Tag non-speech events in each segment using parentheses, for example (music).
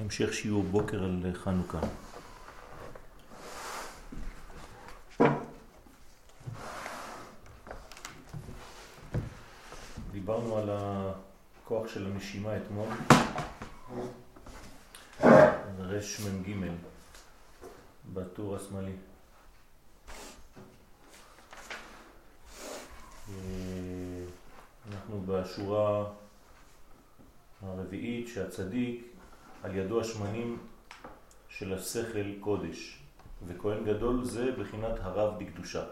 המשך שיעור בוקר על חנוכה. דיברנו על הכוח של הנשימה אתמול, רש מ"ג בטור השמאלי. אנחנו בשורה הרביעית שהצדיק על ידו השמנים של השכל קודש, וכהן גדול זה בחינת הרב בקדושה.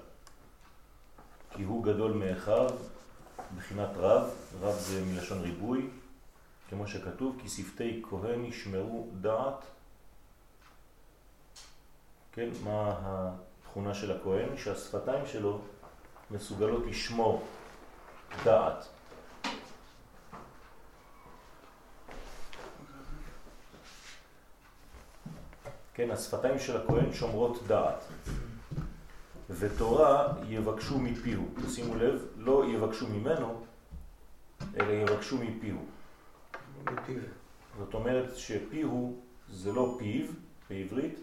כי הוא גדול מאחיו, בחינת רב, רב זה מלשון ריבוי, כמו שכתוב, כי שפתי כהן ישמרו דעת. כן, מה התכונה של הכהן? שהשפתיים שלו מסוגלות לשמור דעת. כן, השפתיים של הכהן שומרות דעת. ותורה יבקשו מפיהו. שימו לב, לא יבקשו ממנו, אלא יבקשו מפיהו. זאת אומרת שפיהו זה לא פיו בעברית,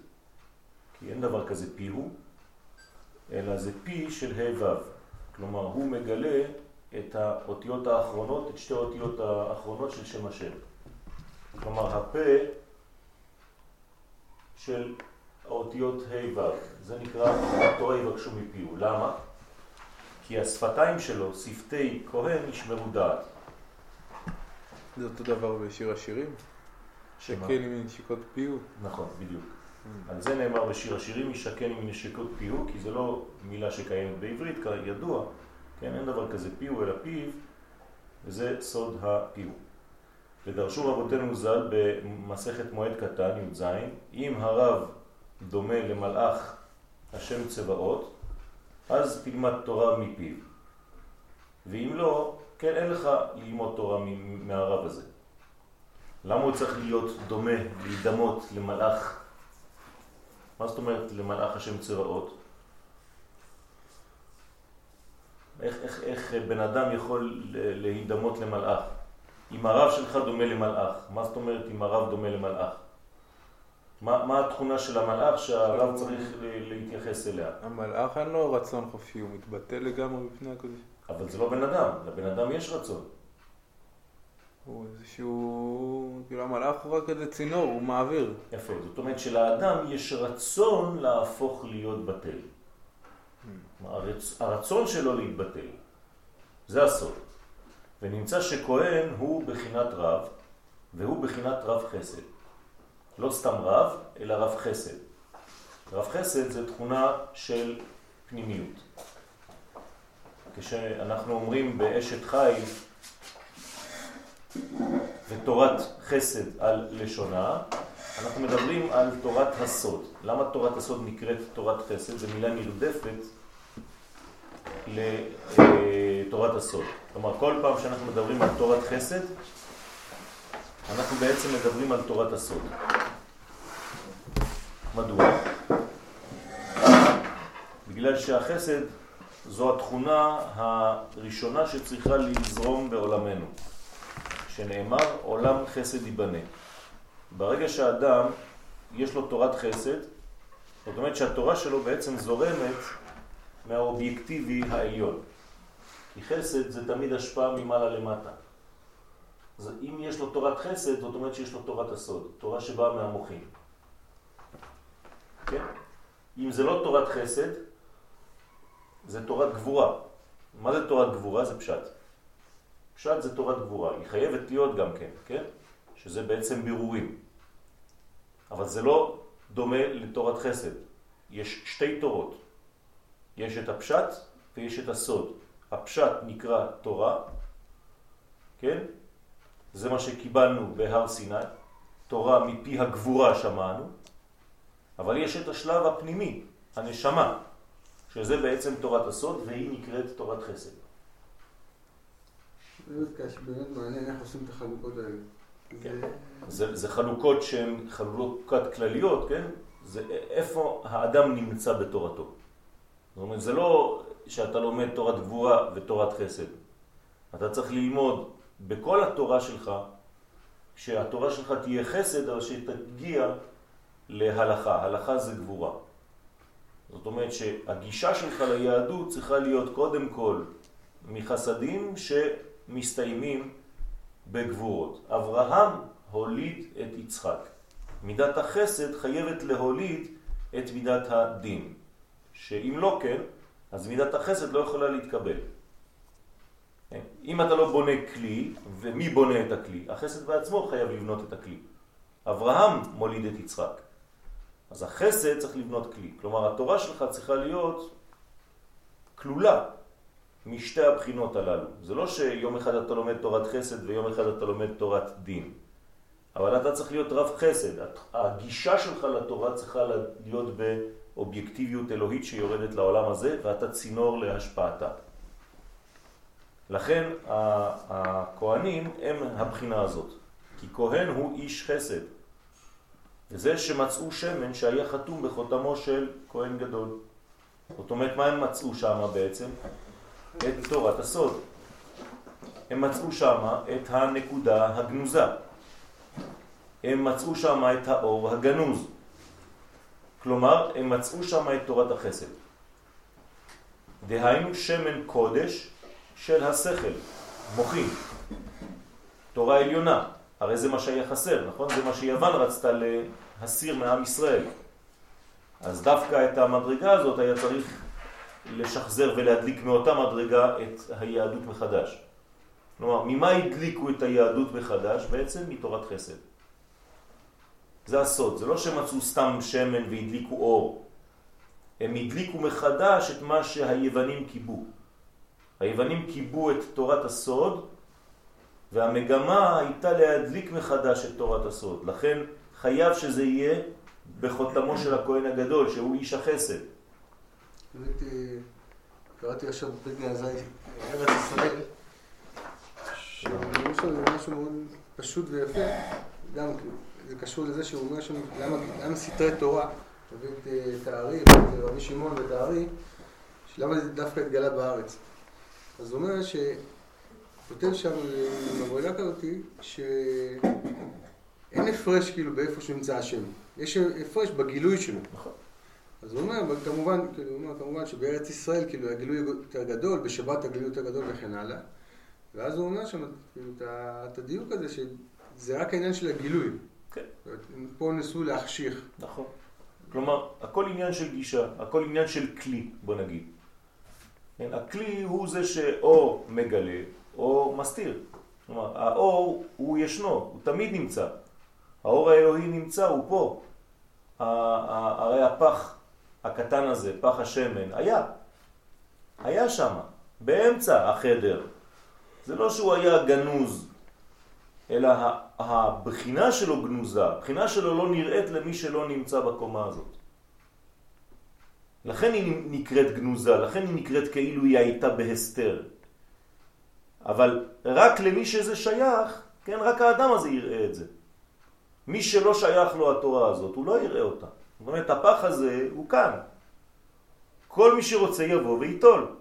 כי אין דבר כזה פיהו, אלא זה פי של ה'. כלומר, הוא מגלה את האותיות האחרונות, את שתי האותיות האחרונות של שם השם. כלומר, הפה של האותיות ה' ו', זה נקרא התורה יבקשו מפיהו. למה? כי השפתיים שלו, שפתי כהן, ישמרו דעת. זה אותו דבר בשיר השירים? שקן עם נשיקות פיהו? נכון, בדיוק. Mm. על זה נאמר בשיר השירים, ישקן עם נשיקות פיהו, כי זה לא מילה שקיימת בעברית, כידוע, כן, אין דבר כזה פיהו אלא פיו, וזה סוד הפיהו. ודרשו רבותינו ז"ל במסכת מועד קטן, י"ז, אם הרב דומה למלאך השם צבאות, אז תלמד תורה מפיו. ואם לא, כן, אין לך ללמוד תורה מהרב הזה. למה הוא צריך להיות דומה, להידמות למלאך? מה זאת אומרת למלאך השם צבאות? איך, איך, איך בן אדם יכול להידמות למלאך? אם הרב שלך דומה למלאך, מה זאת אומרת אם הרב דומה למלאך? מה, מה התכונה של המלאך שהרב צריך להתייחס אליה? המלאך אין לו רצון חופשי, הוא מתבטא לגמרי בפני הקודש. אבל זה לא בן אדם, לבן אדם יש רצון. הוא איזשהו, כאילו המלאך הוא רק איזה צינור, הוא מעביר. יפה, זאת אומרת שלאדם יש רצון להפוך להיות בטל. Hmm. הרצ... הרצון שלו להתבטל, זה הסוד. ונמצא שכהן הוא בחינת רב, והוא בחינת רב חסד. לא סתם רב, אלא רב חסד. רב חסד זה תכונה של פנימיות. כשאנחנו אומרים באשת חי ותורת חסד על לשונה, אנחנו מדברים על תורת הסוד. למה תורת הסוד נקראת תורת חסד? זו מילה נרדפת לתורת הסוד. כלומר, כל פעם שאנחנו מדברים על תורת חסד, אנחנו בעצם מדברים על תורת הסוד. מדוע? בגלל שהחסד זו התכונה הראשונה שצריכה לזרום בעולמנו. שנאמר עולם חסד ייבנה. ברגע שהאדם יש לו תורת חסד, זאת אומרת שהתורה שלו בעצם זורמת מהאובייקטיבי העליון. כי חסד זה תמיד השפעה ממעלה למטה. אז אם יש לו תורת חסד, זאת אומרת שיש לו תורת הסוד, תורה שבאה מהמוחים. כן? אם זה לא תורת חסד, זה תורת גבורה. מה זה תורת גבורה? זה פשט. פשט זה תורת גבורה, היא חייבת להיות גם כן, כן? שזה בעצם בירורים. אבל זה לא דומה לתורת חסד. יש שתי תורות. יש את הפשט ויש את הסוד. הפשט נקרא תורה, כן? זה מה שקיבלנו בהר סיני, תורה מפי הגבורה שמענו, אבל יש את השלב הפנימי, הנשמה, שזה בעצם תורת הסוד והיא נקראת תורת חסד. באמת מעניין איך עושים את החלוקות האלה. כן. זה, זה חלוקות שהן חלוקות כלליות, כן? זה איפה האדם נמצא בתורתו. זאת אומרת, זה לא שאתה לומד תורת גבורה ותורת חסד. אתה צריך ללמוד בכל התורה שלך שהתורה שלך תהיה חסד, אבל שתגיע להלכה. הלכה זה גבורה. זאת אומרת שהגישה שלך ליהדות צריכה להיות קודם כל מחסדים שמסתיימים בגבורות. אברהם הוליד את יצחק. מידת החסד חייבת להוליד את מידת הדין, שאם לא כן, אז מידת החסד לא יכולה להתקבל. כן? אם אתה לא בונה כלי, ומי בונה את הכלי? החסד בעצמו חייב לבנות את הכלי. אברהם מוליד את יצחק. אז החסד צריך לבנות כלי. כלומר, התורה שלך צריכה להיות כלולה משתי הבחינות הללו. זה לא שיום אחד אתה לומד תורת חסד ויום אחד אתה לומד תורת דין. אבל אתה צריך להיות רב חסד. הגישה שלך לתורה צריכה להיות באובייקטיביות אלוהית שיורדת לעולם הזה, ואתה צינור להשפעתה. לכן הכהנים הם הבחינה הזאת, כי כהן הוא איש חסד. וזה שמצאו שמן שהיה חתום בחותמו של כהן גדול. זאת אומרת, מה הם מצאו שם בעצם? את תורת הסוד. הם מצאו שם את הנקודה הגנוזה. הם מצאו שם את האור הגנוז. כלומר, הם מצאו שם את תורת החסד. דהיינו שמן קודש של השכל, מוחים, תורה עליונה. הרי זה מה שהיה חסר, נכון? זה מה שיוון רצתה להסיר מעם ישראל. אז דווקא את המדרגה הזאת היה צריך לשחזר ולהדליק מאותה מדרגה את היהדות מחדש. כלומר, ממה הדליקו את היהדות מחדש? בעצם מתורת חסד. זה הסוד, זה לא שמצאו סתם שמן והדליקו אור. הם הדליקו מחדש את מה שהיוונים קיבו. היוונים קיבו את תורת הסוד, והמגמה הייתה להדליק מחדש את תורת הסוד. לכן חייב שזה יהיה בחותמו של הכהן הגדול, שהוא איש החסד. קראתי עכשיו בפרק הזי, ארץ ישראל, שיש לו משהו מאוד פשוט ויפה, גם זה קשור לזה שהוא אומר שם, למה סתרי תורה, תביא את הארי, את רבי שמעון ואת הארי, למה זה דווקא התגלה בארץ. אז הוא אומר ש... כותב שם במברילה כזאת, שאין הפרש כאילו באיפה שנמצא השם. יש הפרש בגילוי שלו. נכון. אז הוא אומר, כמובן, כאילו, הוא אומר, כמובן שבארץ ישראל, כאילו, הגילוי יותר גדול, בשבת הגילוי יותר גדול וכן הלאה. ואז הוא אומר שם, כאילו, את הדיוק הזה, שזה רק העניין של הגילוי. כן. פה ניסו להחשיך. נכון. כלומר, הכל עניין של גישה, הכל עניין של כלי, בוא נגיד. כן, הכלי הוא זה שאו מגלה או מסתיר. כלומר, האור הוא ישנו, הוא תמיד נמצא. האור האלוהי נמצא, הוא פה. הרי הפח הקטן הזה, פח השמן, היה. היה שם, באמצע החדר. זה לא שהוא היה גנוז, אלא הבחינה שלו גנוזה, הבחינה שלו לא נראית למי שלא נמצא בקומה הזאת. לכן היא נקראת גנוזה, לכן היא נקראת כאילו היא הייתה בהסתר. אבל רק למי שזה שייך, כן, רק האדם הזה יראה את זה. מי שלא שייך לו התורה הזאת, הוא לא יראה אותה. זאת אומרת, הפח הזה הוא כאן. כל מי שרוצה יבוא ויטול.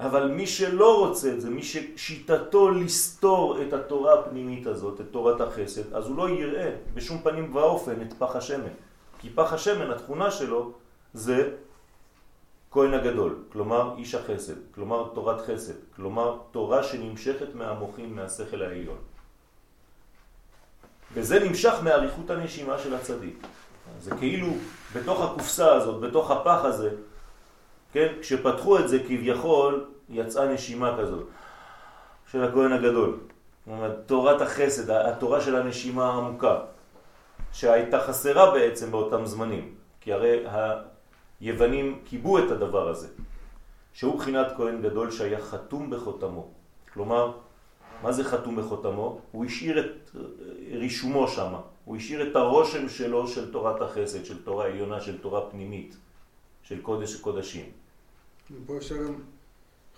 אבל מי שלא רוצה את זה, מי ששיטתו לסתור את התורה הפנימית הזאת, את תורת החסד, אז הוא לא יראה בשום פנים ואופן את פח השמן. כי פח השמן, התכונה שלו, זה כהן הגדול, כלומר איש החסד, כלומר תורת חסד, כלומר תורה שנמשכת מהמוחים, מהשכל העליון. וזה נמשך מאריכות הנשימה של הצדיק. זה כאילו בתוך הקופסה הזאת, בתוך הפח הזה, כן, כשפתחו את זה כביכול יצאה נשימה כזאת של הכהן הגדול. זאת אומרת, תורת החסד, התורה של הנשימה העמוקה, שהייתה חסרה בעצם באותם זמנים. כי הרי היוונים קיבו את הדבר הזה, שהוא בחינת כהן גדול שהיה חתום בחותמו. כלומר, מה זה חתום בחותמו? הוא השאיר את רישומו שם, הוא השאיר את הרושם שלו של תורת החסד, של תורה עליונה, של תורה פנימית, של קודש קודשים. פה אפשר גם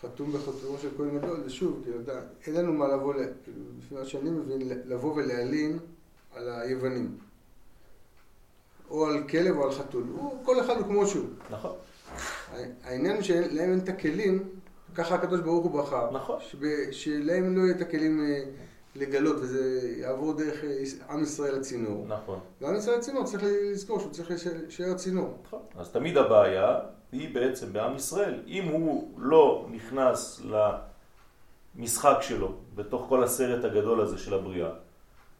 חתום בחותמו של כהן גדול, זה שוב, כאילו, אין לנו מה לבוא, כאילו, לפי מה שאני מבין, לבוא ולהלין על היוונים. או על כלב או על חתול, הוא, כל אחד הוא כמו שהוא. נכון. העניין הוא שלהם אין את הכלים, ככה הקדוש ברוך הוא בחר. נכון. שלהם לא יהיה את הכלים אה, לגלות, וזה יעבור דרך אה, עם ישראל הצינור. נכון. ועם ישראל הצינור צריך לזכור שהוא צריך להישאר צינור. נכון. אז תמיד הבעיה היא בעצם בעם ישראל. אם הוא לא נכנס למשחק שלו, בתוך כל הסרט הגדול הזה של הבריאה,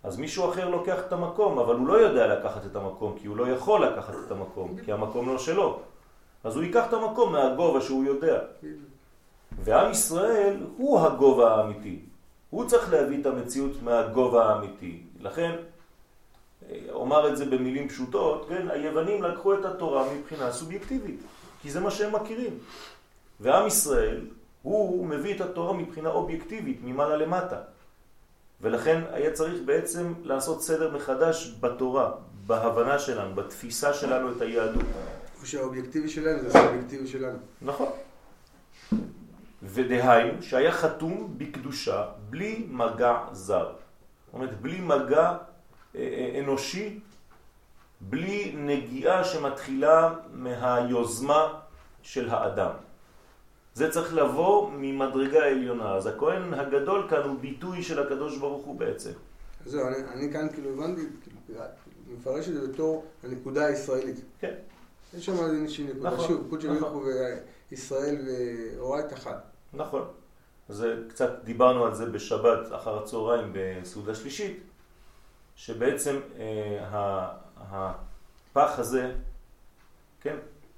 אז מישהו אחר לוקח את המקום, אבל הוא לא יודע לקחת את המקום, כי הוא לא יכול לקחת את המקום, כי המקום לא שלו. אז הוא ייקח את המקום מהגובה שהוא יודע. ועם ישראל הוא הגובה האמיתי. הוא צריך להביא את המציאות מהגובה האמיתי. לכן, אומר את זה במילים פשוטות, כן, היוונים לקחו את התורה מבחינה סובייקטיבית, כי זה מה שהם מכירים. ועם ישראל, הוא מביא את התורה מבחינה אובייקטיבית, ממעלה למטה. ולכן היה צריך בעצם לעשות סדר מחדש בתורה, בהבנה שלנו, בתפיסה שלנו את היהדות. שהאובייקטיבי שלנו זה הסובייקטיבי שלנו. נכון. ודהיינו שהיה חתום בקדושה בלי מגע זר. זאת אומרת, בלי מגע אה, אה, אנושי, בלי נגיעה שמתחילה מהיוזמה של האדם. זה צריך לבוא ממדרגה עליונה. אז הכהן הגדול כאן הוא ביטוי של הקדוש ברוך הוא בעצם. זהו, אני, אני כאן כאילו הבנתי, כאילו, מפרש את זה בתור הנקודה הישראלית. כן. יש שם איזושהי נקודה, נכון, שוב, קודשי נכון. וישראל ואורייט אחת. נכון. זה קצת דיברנו על זה בשבת אחר הצהריים בסעודה שלישית, שבעצם אה, הפח הזה, כן,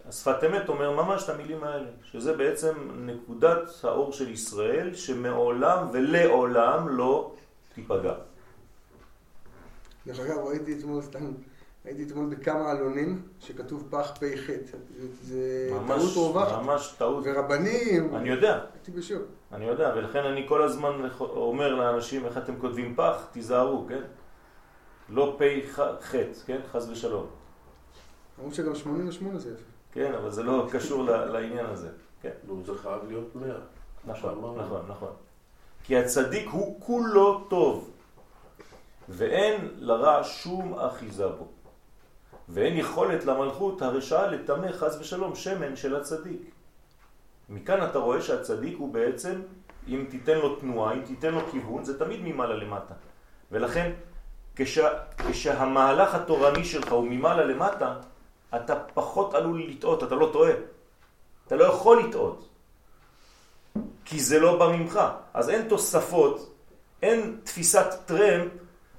השפת אמת אומר ממש את המילים האלה, שזה בעצם נקודת האור של ישראל שמעולם ולעולם לא תיפגע. דרך אגב, ראיתי אתמול סתם, הייתי אתמול בכמה עלונים שכתוב פח פי חטא. זה טעות רווחת. ממש טעות. ורבנים. אני יודע. הייתי בשוק. אני יודע, ולכן אני כל הזמן אומר לאנשים איך אתם כותבים פח, תיזהרו, כן? לא פי חטא, כן? חז ושלום. אמרו שגם 88 זה יפה. כן, אבל זה לא קשור לעניין הזה. כן. נו, זה חייב להיות 100. נכון, נכון, נכון. כי הצדיק הוא כולו טוב, ואין לרע שום אחיזה בו. ואין יכולת למלכות הרשעה לטמא חס ושלום שמן של הצדיק. מכאן אתה רואה שהצדיק הוא בעצם, אם תיתן לו תנועה, אם תיתן לו כיוון, זה תמיד ממעלה למטה. ולכן, כש, כשהמהלך התורני שלך הוא ממעלה למטה, אתה פחות עלול לטעות, אתה לא טועה. אתה לא יכול לטעות. כי זה לא בא ממך. אז אין תוספות, אין תפיסת טרמפ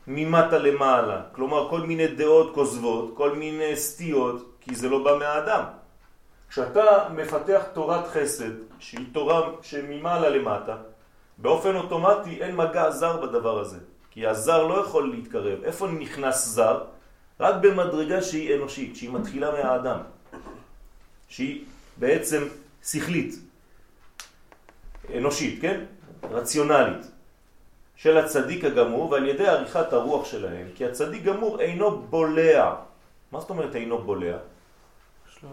ממטה למעלה. כלומר, כל מיני דעות כוזבות, כל מיני סטיות, כי זה לא בא מהאדם. כשאתה מפתח תורת חסד, שהיא תורה שממעלה למטה, באופן אוטומטי אין מגע זר בדבר הזה. כי הזר לא יכול להתקרב. איפה נכנס זר? רק במדרגה שהיא אנושית, שהיא מתחילה מהאדם. שהיא בעצם שכלית, אנושית, כן? רציונלית. של הצדיק הגמור ועל ידי עריכת הרוח שלהם, כי הצדיק גמור אינו בולע. מה זאת אומרת אינו בולע? יש לו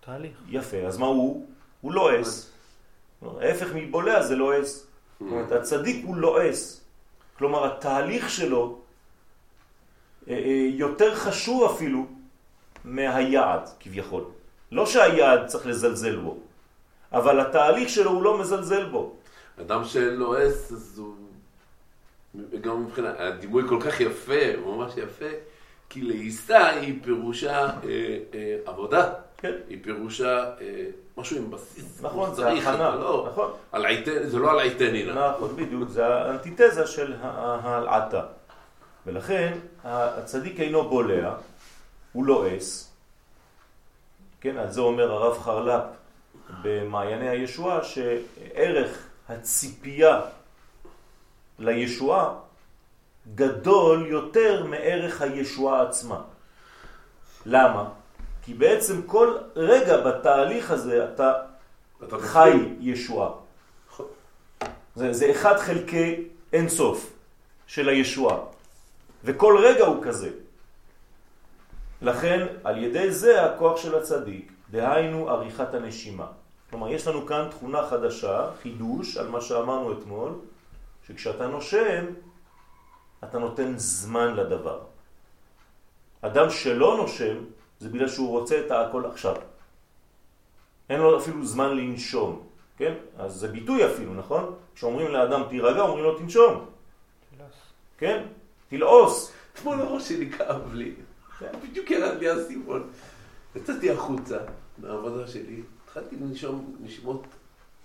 תהליך. יפה, אז מה הוא? הוא לא אס. ההפך מבולע זה לא אומרת, הצדיק הוא לא אס. כלומר, התהליך שלו אה, אה, יותר חשוב אפילו מהיעד, כביכול. לא שהיעד צריך לזלזל בו, אבל התהליך שלו הוא לא מזלזל בו. אדם שאין לו אס, אז הוא גם מבחינת, הדימוי כל כך יפה, ממש יפה, כי לעיסה היא פירושה אה, אה, עבודה. כן. היא פירושה אה, משהו עם בסיס. נכון, זה הכנה, לא, נכון. על עיתן, זה לא על עיתני. נכון, בדיוק, זה האנטיתזה של ההלעתה. ולכן הצדיק אינו בולע, הוא לא אס. כן, על זה אומר הרב חרל"פ במעייני הישועה, שערך הציפייה לישועה גדול יותר מערך הישועה עצמה. למה? כי בעצם כל רגע בתהליך הזה אתה, אתה חי ישועה. זה, זה אחד חלקי אינסוף של הישועה. וכל רגע הוא כזה. לכן, על ידי זה הכוח של הצדיק, דהיינו עריכת הנשימה. כלומר, יש לנו כאן תכונה חדשה, חידוש, על מה שאמרנו אתמול, שכשאתה נושם, אתה נותן זמן לדבר. אדם שלא נושם, זה בגלל שהוא רוצה את הכל עכשיו. אין לו אפילו זמן לנשום, כן? אז זה ביטוי אפילו, נכון? כשאומרים לאדם תירגע, אומרים לו תנשום. כן? תלעוס. אתמול הראש שלי כאב לי. בדיוק ירד לי הסימון. יצאתי החוצה מהעבודה שלי, התחלתי לנשום נשימות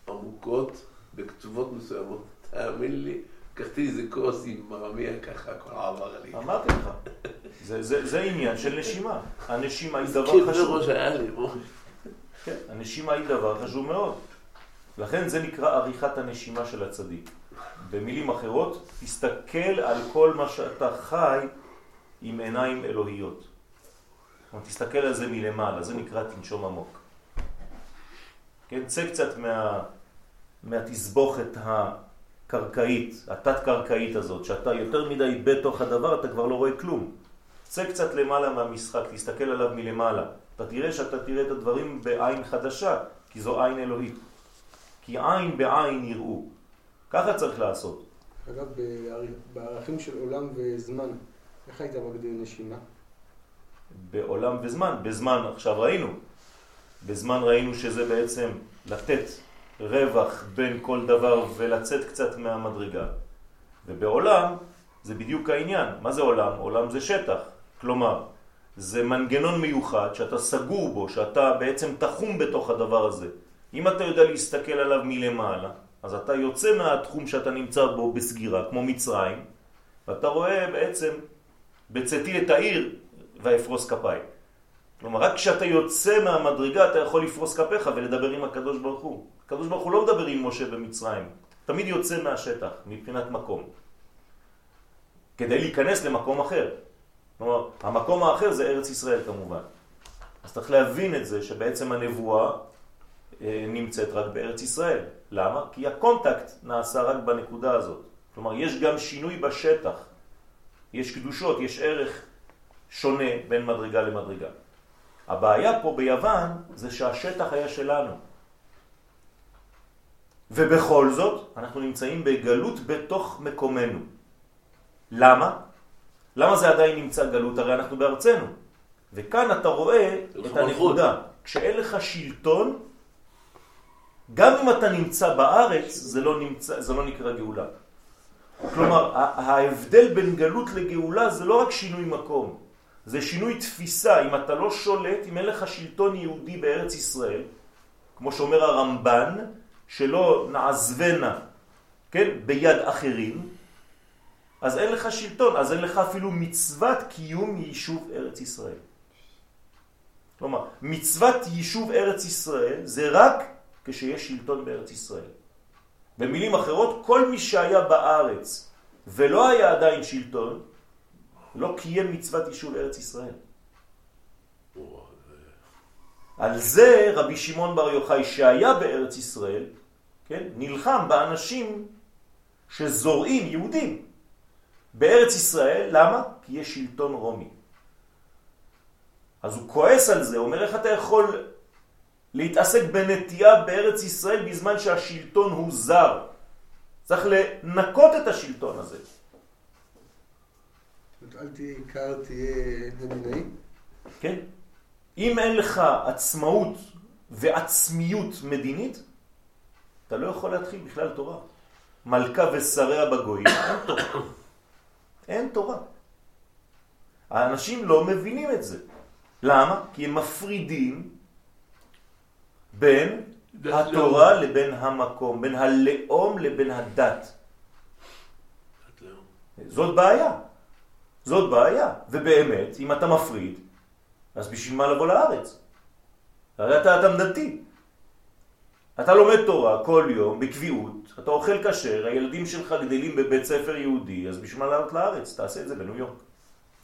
עמוקות בקצובות מסוימות. תאמין לי, לקחתי איזה כוס עם מרמיה ככה, הכל עבר לי. אמרתי לך, זה, זה, זה עניין של נשימה. הנשימה היא דבר כאב חשוב. ראש היה לי, בוא. כן, הנשימה היא דבר חשוב מאוד. לכן זה נקרא עריכת הנשימה של הצדיק. במילים אחרות, תסתכל על כל מה שאתה חי עם עיניים אלוהיות. זאת אומרת, תסתכל על זה מלמעלה, זה נקרא תנשום עמוק. כן, צא קצת מה, מהתסבוכת הקרקעית, התת-קרקעית הזאת, שאתה יותר מדי בתוך הדבר, אתה כבר לא רואה כלום. צא קצת למעלה מהמשחק, תסתכל עליו מלמעלה. אתה תראה שאתה תראה את הדברים בעין חדשה, כי זו עין אלוהית. כי עין בעין יראו. ככה צריך לעשות. אגב, בער- בערכים של עולם וזמן, איך היית מגדיר נשימה? בעולם וזמן. בזמן, עכשיו ראינו. בזמן ראינו שזה בעצם לתת רווח בין כל דבר ולצאת קצת מהמדרגה. ובעולם זה בדיוק העניין. מה זה עולם? עולם זה שטח. כלומר, זה מנגנון מיוחד שאתה סגור בו, שאתה בעצם תחום בתוך הדבר הזה. אם אתה יודע להסתכל עליו מלמעלה, אז אתה יוצא מהתחום שאתה נמצא בו בסגירה, כמו מצרים, ואתה רואה בעצם בצאתי את העיר ואפרוס כפיי. כלומר, רק כשאתה יוצא מהמדרגה אתה יכול לפרוס כפיך ולדבר עם הקדוש ברוך הוא. הקדוש ברוך הוא לא מדבר עם משה במצרים, תמיד יוצא מהשטח מבחינת מקום, כדי להיכנס למקום אחר. כלומר, המקום האחר זה ארץ ישראל כמובן. אז צריך להבין את זה שבעצם הנבואה אה, נמצאת רק בארץ ישראל. למה? כי ה contact נעשה רק בנקודה הזאת. כלומר, יש גם שינוי בשטח. יש קדושות, יש ערך שונה בין מדרגה למדרגה. הבעיה פה ביוון זה שהשטח היה שלנו. ובכל זאת, אנחנו נמצאים בגלות בתוך מקומנו. למה? למה זה עדיין נמצא גלות? הרי אנחנו בארצנו. וכאן אתה רואה את הנקודה. כשאין לך שלטון, גם אם אתה נמצא בארץ, זה לא, נמצא, זה לא נקרא גאולה. כלומר, ההבדל בין גלות לגאולה זה לא רק שינוי מקום, זה שינוי תפיסה. אם אתה לא שולט, אם אין לך שלטון יהודי בארץ ישראל, כמו שאומר הרמב"ן, שלא נעזבנה, כן, ביד אחרים, אז אין לך שלטון, אז אין לך אפילו מצוות קיום יישוב ארץ ישראל. כלומר, מצוות יישוב ארץ ישראל זה רק כשיש שלטון בארץ ישראל. במילים אחרות, כל מי שהיה בארץ ולא היה עדיין שלטון, לא קיים מצוות יישוב ארץ ישראל. על זה רבי שמעון בר יוחאי שהיה בארץ ישראל, כן, נלחם באנשים שזורעים יהודים בארץ ישראל, למה? כי יש שלטון רומי. אז הוא כועס על זה, אומר איך אתה יכול להתעסק בנטייה בארץ ישראל בזמן שהשלטון הוא זר. צריך לנקות את השלטון הזה. אל תהיה עיקר, תהיה מדינאי. כן? אם אין לך עצמאות ועצמיות מדינית, אתה לא יכול להתחיל בכלל תורה. מלכה ושריה בגויים, אין תורה. אין תורה. האנשים לא מבינים את זה. למה? כי הם מפרידים בין התורה לבין המקום, בין הלאום לבין הדת. זאת בעיה. זאת בעיה. ובאמת, אם אתה מפריד, אז בשביל מה לבוא לארץ? הרי אתה אדם דתי. אתה לומד תורה כל יום בקביעות, אתה אוכל כשר, הילדים שלך גדלים בבית ספר יהודי, אז בשביל מה לעלות לארץ? תעשה את זה בניו יורק.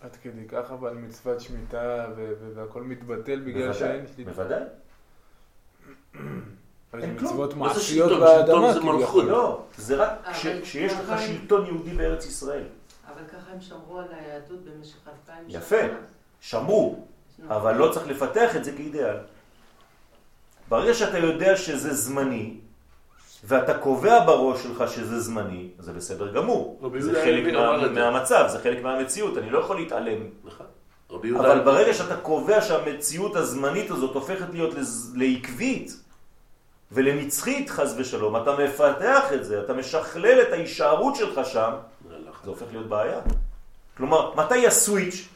עד כדי כך אבל מצוות שמיטה והכל מתבטל בגלל שאין שליטה. בוודאי. זה אין כלום. מצוות מה זה מעשיות שלטון? באדמה שלטון זה. מלכות. לא, זה רק כשיש לך שלטון יהודי בארץ ישראל. אבל ככה הם שמרו על היהדות במשך אלפיים שנה. יפה. שמרו, אבל לא צריך לפתח את זה כאידאל. ברגע שאתה יודע שזה זמני, ואתה קובע בראש שלך שזה זמני, זה בסדר גמור. זה חלק מה. מהמצב, זה חלק מהמציאות, אני לא יכול להתעלם. נכון. אבל ברגע שאתה קובע שהמציאות הזמנית הזאת הופכת להיות לעקבית ולנצחית חס ושלום, אתה מפתח את זה, אתה משכלל את ההישארות שלך שם. זה הופך להיות בעיה. כלומר, מתי הסוויץ'?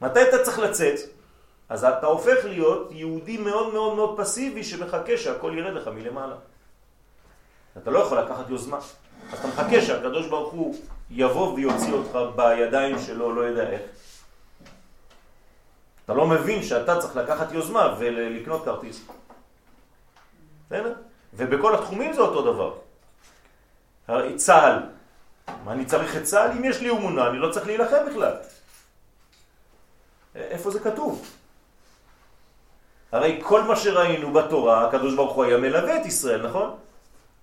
מתי אתה צריך לצאת? אז אתה הופך להיות יהודי מאוד מאוד מאוד פסיבי שמחכה שהכל ירד לך מלמעלה. אתה לא יכול לקחת יוזמה. אז אתה מחכה שהקדוש ברוך הוא יבוא ויוציא אותך בידיים שלו, לא יודע איך. אתה לא מבין שאתה צריך לקחת יוזמה ולקנות כרטיס. בסדר? ובכל התחומים זה אותו דבר. צה"ל, מה אני צריך את צה"ל? אם יש לי אמונה, אני לא צריך להילחם בכלל. איפה זה כתוב? הרי כל מה שראינו בתורה, הקדוש ברוך הוא היה מלווה את ישראל, נכון?